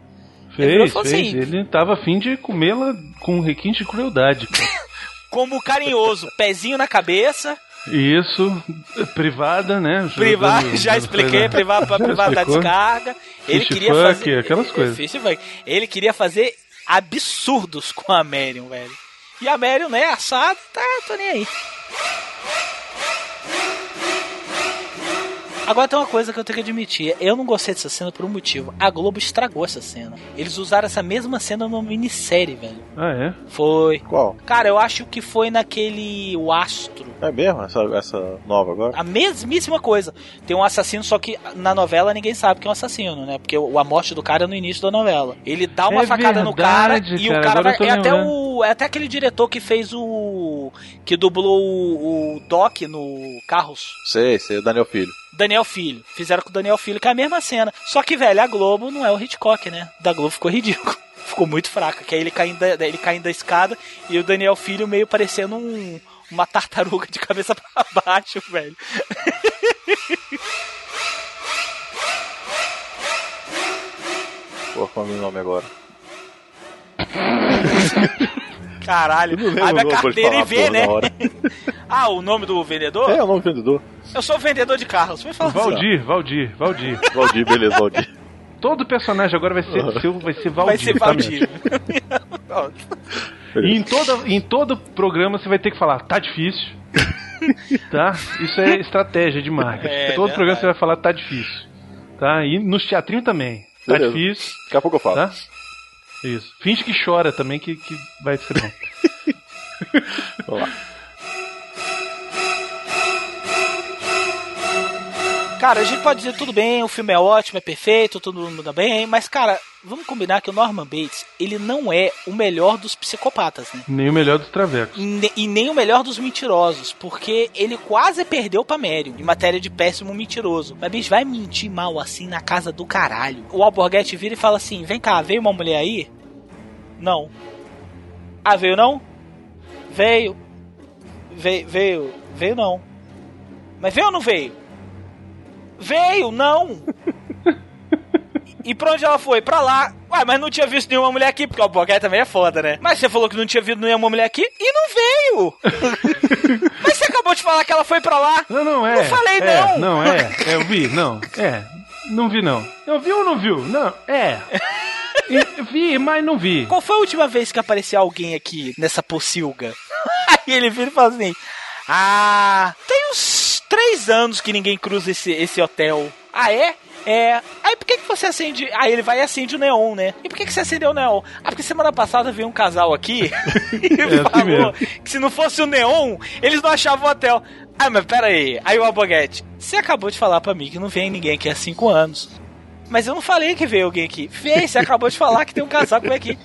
Ele Fez, falou fez. assim, Ele tava afim de comê-la com requinte de crueldade. (laughs) Como carinhoso, pezinho na cabeça, Isso, privada, né? Privar, Dando- já dando expliquei, coisa- privar pra Já privada da descarga. Ele Fish queria fuck, fazer. aquelas (laughs) coisas. Fish. Ele queria fazer absurdos com a Marion, velho. E a Marion, né, assado, tá, tô nem aí. Agora tem uma coisa que eu tenho que admitir. Eu não gostei dessa cena por um motivo. A Globo estragou essa cena. Eles usaram essa mesma cena numa minissérie, velho. Ah, é? Foi. Qual? Cara, eu acho que foi naquele O Astro. É mesmo? Essa, essa nova agora? A mesmíssima coisa. Tem um assassino, só que na novela ninguém sabe que é um assassino, né? Porque o- a morte do cara é no início da novela. Ele dá uma É facada no cara verdade, e cara, o cara vai. É até, o, é até aquele diretor que fez o. que dublou o, o Doc no Carros. Sei, sei, o Daniel Filho. Daniel Filho. Fizeram com o Daniel Filho, que é a mesma cena. Só que, velho, a Globo não é o Hitchcock, né? Da Globo ficou ridículo. (laughs) ficou muito fraca. Que aí ele caindo, da, ele caindo da escada e o Daniel Filho meio parecendo um, uma tartaruga de cabeça (laughs) pra baixo, velho. Pô, qual é o meu nome agora? (laughs) Caralho, abre a carteira e vê, né? (laughs) ah, o nome do vendedor? É, o nome do vendedor. Eu sou o vendedor de carros. Vai falar assim. Valdir, Valdir, Valdir. (laughs) Valdir, beleza, Valdir. Todo personagem agora vai ser seu, vai ser Valdir. Vai ser tá, Valdir. (laughs) E em, toda, em todo programa você vai ter que falar, tá difícil. tá? Isso é estratégia de marketing. É, todo verdade. programa você vai falar, tá difícil. Tá? E nos teatrinhos também. Tá Beleza. difícil. Daqui a pouco eu falo. Tá? Isso. Finge que chora também, que, que vai ser bom. (laughs) (laughs) Vamos lá. Cara, a gente pode dizer tudo bem, o filme é ótimo, é perfeito, todo mundo dá bem, mas, cara, vamos combinar que o Norman Bates, ele não é o melhor dos psicopatas, né? Nem o melhor dos travecos. E ne- E nem o melhor dos mentirosos, porque ele quase perdeu pra Mério em matéria de péssimo mentiroso. Mas, bicho, vai mentir mal assim na casa do caralho. O Alborguete vira e fala assim: vem cá, veio uma mulher aí? Não. Ah, veio não? Veio. Veio, veio, veio não. Mas veio ou não veio? Veio, não! E pra onde ela foi? Pra lá. Ué, mas não tinha visto nenhuma mulher aqui, porque o Alborguete também é foda, né? Mas você falou que não tinha visto nenhuma mulher aqui e não veio! (laughs) mas você acabou de falar que ela foi pra lá! Não, não é. Não falei é, não! Não, é. é. Eu vi, não. É. Não vi, não. Eu vi ou não viu? Não, é. (laughs) Vi, mas não vi. Qual foi a última vez que apareceu alguém aqui nessa pocilga? (laughs) Aí ele vira e fala assim: Ah, tem uns três anos que ninguém cruza esse, esse hotel. Ah, é? É. Aí por que, que você acende. Aí ele vai e acende o neon, né? E por que, que você acendeu o neon? Ah, porque semana passada veio um casal aqui (laughs) (laughs) e assim falou mesmo. que se não fosse o neon, eles não achavam o hotel. Ah, mas pera aí. Aí o Alboguete, você acabou de falar pra mim que não vem ninguém aqui há cinco anos. Mas eu não falei que veio alguém aqui. Veio, você acabou de falar que tem um casal que aqui.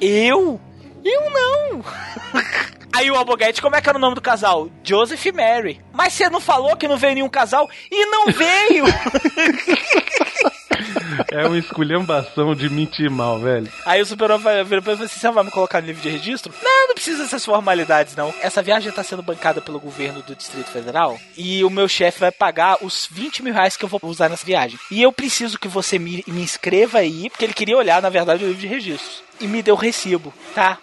Eu? Eu não! (laughs) Aí o Alboguete, como é que era o nome do casal? Joseph e Mary. Mas você não falou que não veio nenhum casal? E não veio! (laughs) É uma esculhambação de mentir mal, velho. Aí o Super-Homem pra ele e falou assim: você vai me colocar no livro de registro? Não, não precisa dessas formalidades, não. Essa viagem tá sendo bancada pelo governo do Distrito Federal e o meu chefe vai pagar os 20 mil reais que eu vou usar nessa viagem. E eu preciso que você me, me inscreva aí, porque ele queria olhar, na verdade, o livro de registros. E me deu o recibo, tá?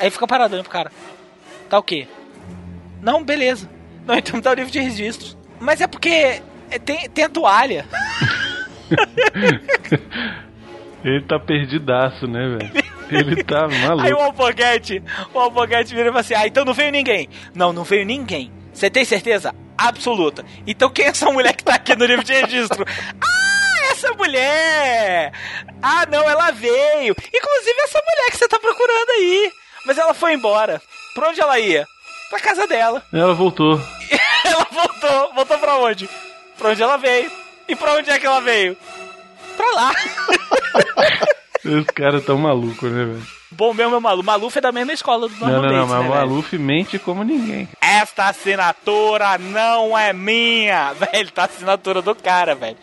Aí fica parado olhando pro cara. Tá o quê? Não, beleza. Não, então dá o livro de registros. Mas é porque é, tem, tem a toalha. (laughs) Ele tá perdidaço, né, velho? Ele tá (laughs) maluco. Aí o Alboguete, o Alboguete vira e fala assim: Ah, então não veio ninguém. Não, não veio ninguém. Você tem certeza? Absoluta. Então quem é essa mulher que tá aqui no livro de registro? (laughs) ah, essa mulher! Ah, não, ela veio. Inclusive essa mulher que você tá procurando aí. Mas ela foi embora. Pra onde ela ia? Pra casa dela. (laughs) Ela voltou. ela voltou. Voltou pra onde? Pra onde ela veio. E pra onde é que ela veio? Pra lá. (laughs) Os caras tão malucos, né, velho? Bom mesmo é o Maluf. Maluf é da mesma escola do Não, Norman não, não, Bates, mas né, velho? Maluf mente como ninguém. Esta assinatura não é minha. (laughs) Velho, tá a assinatura do cara, velho.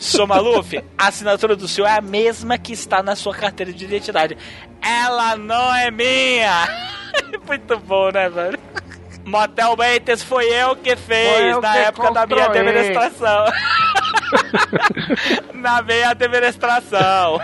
Seu Maluf, a assinatura do senhor é a mesma que está na sua carteira de identidade. Ela não é minha. (laughs) Muito bom, né, velho? Motel Bates foi eu que fez eu na que época da minha administração. (laughs) (laughs) na minha administração.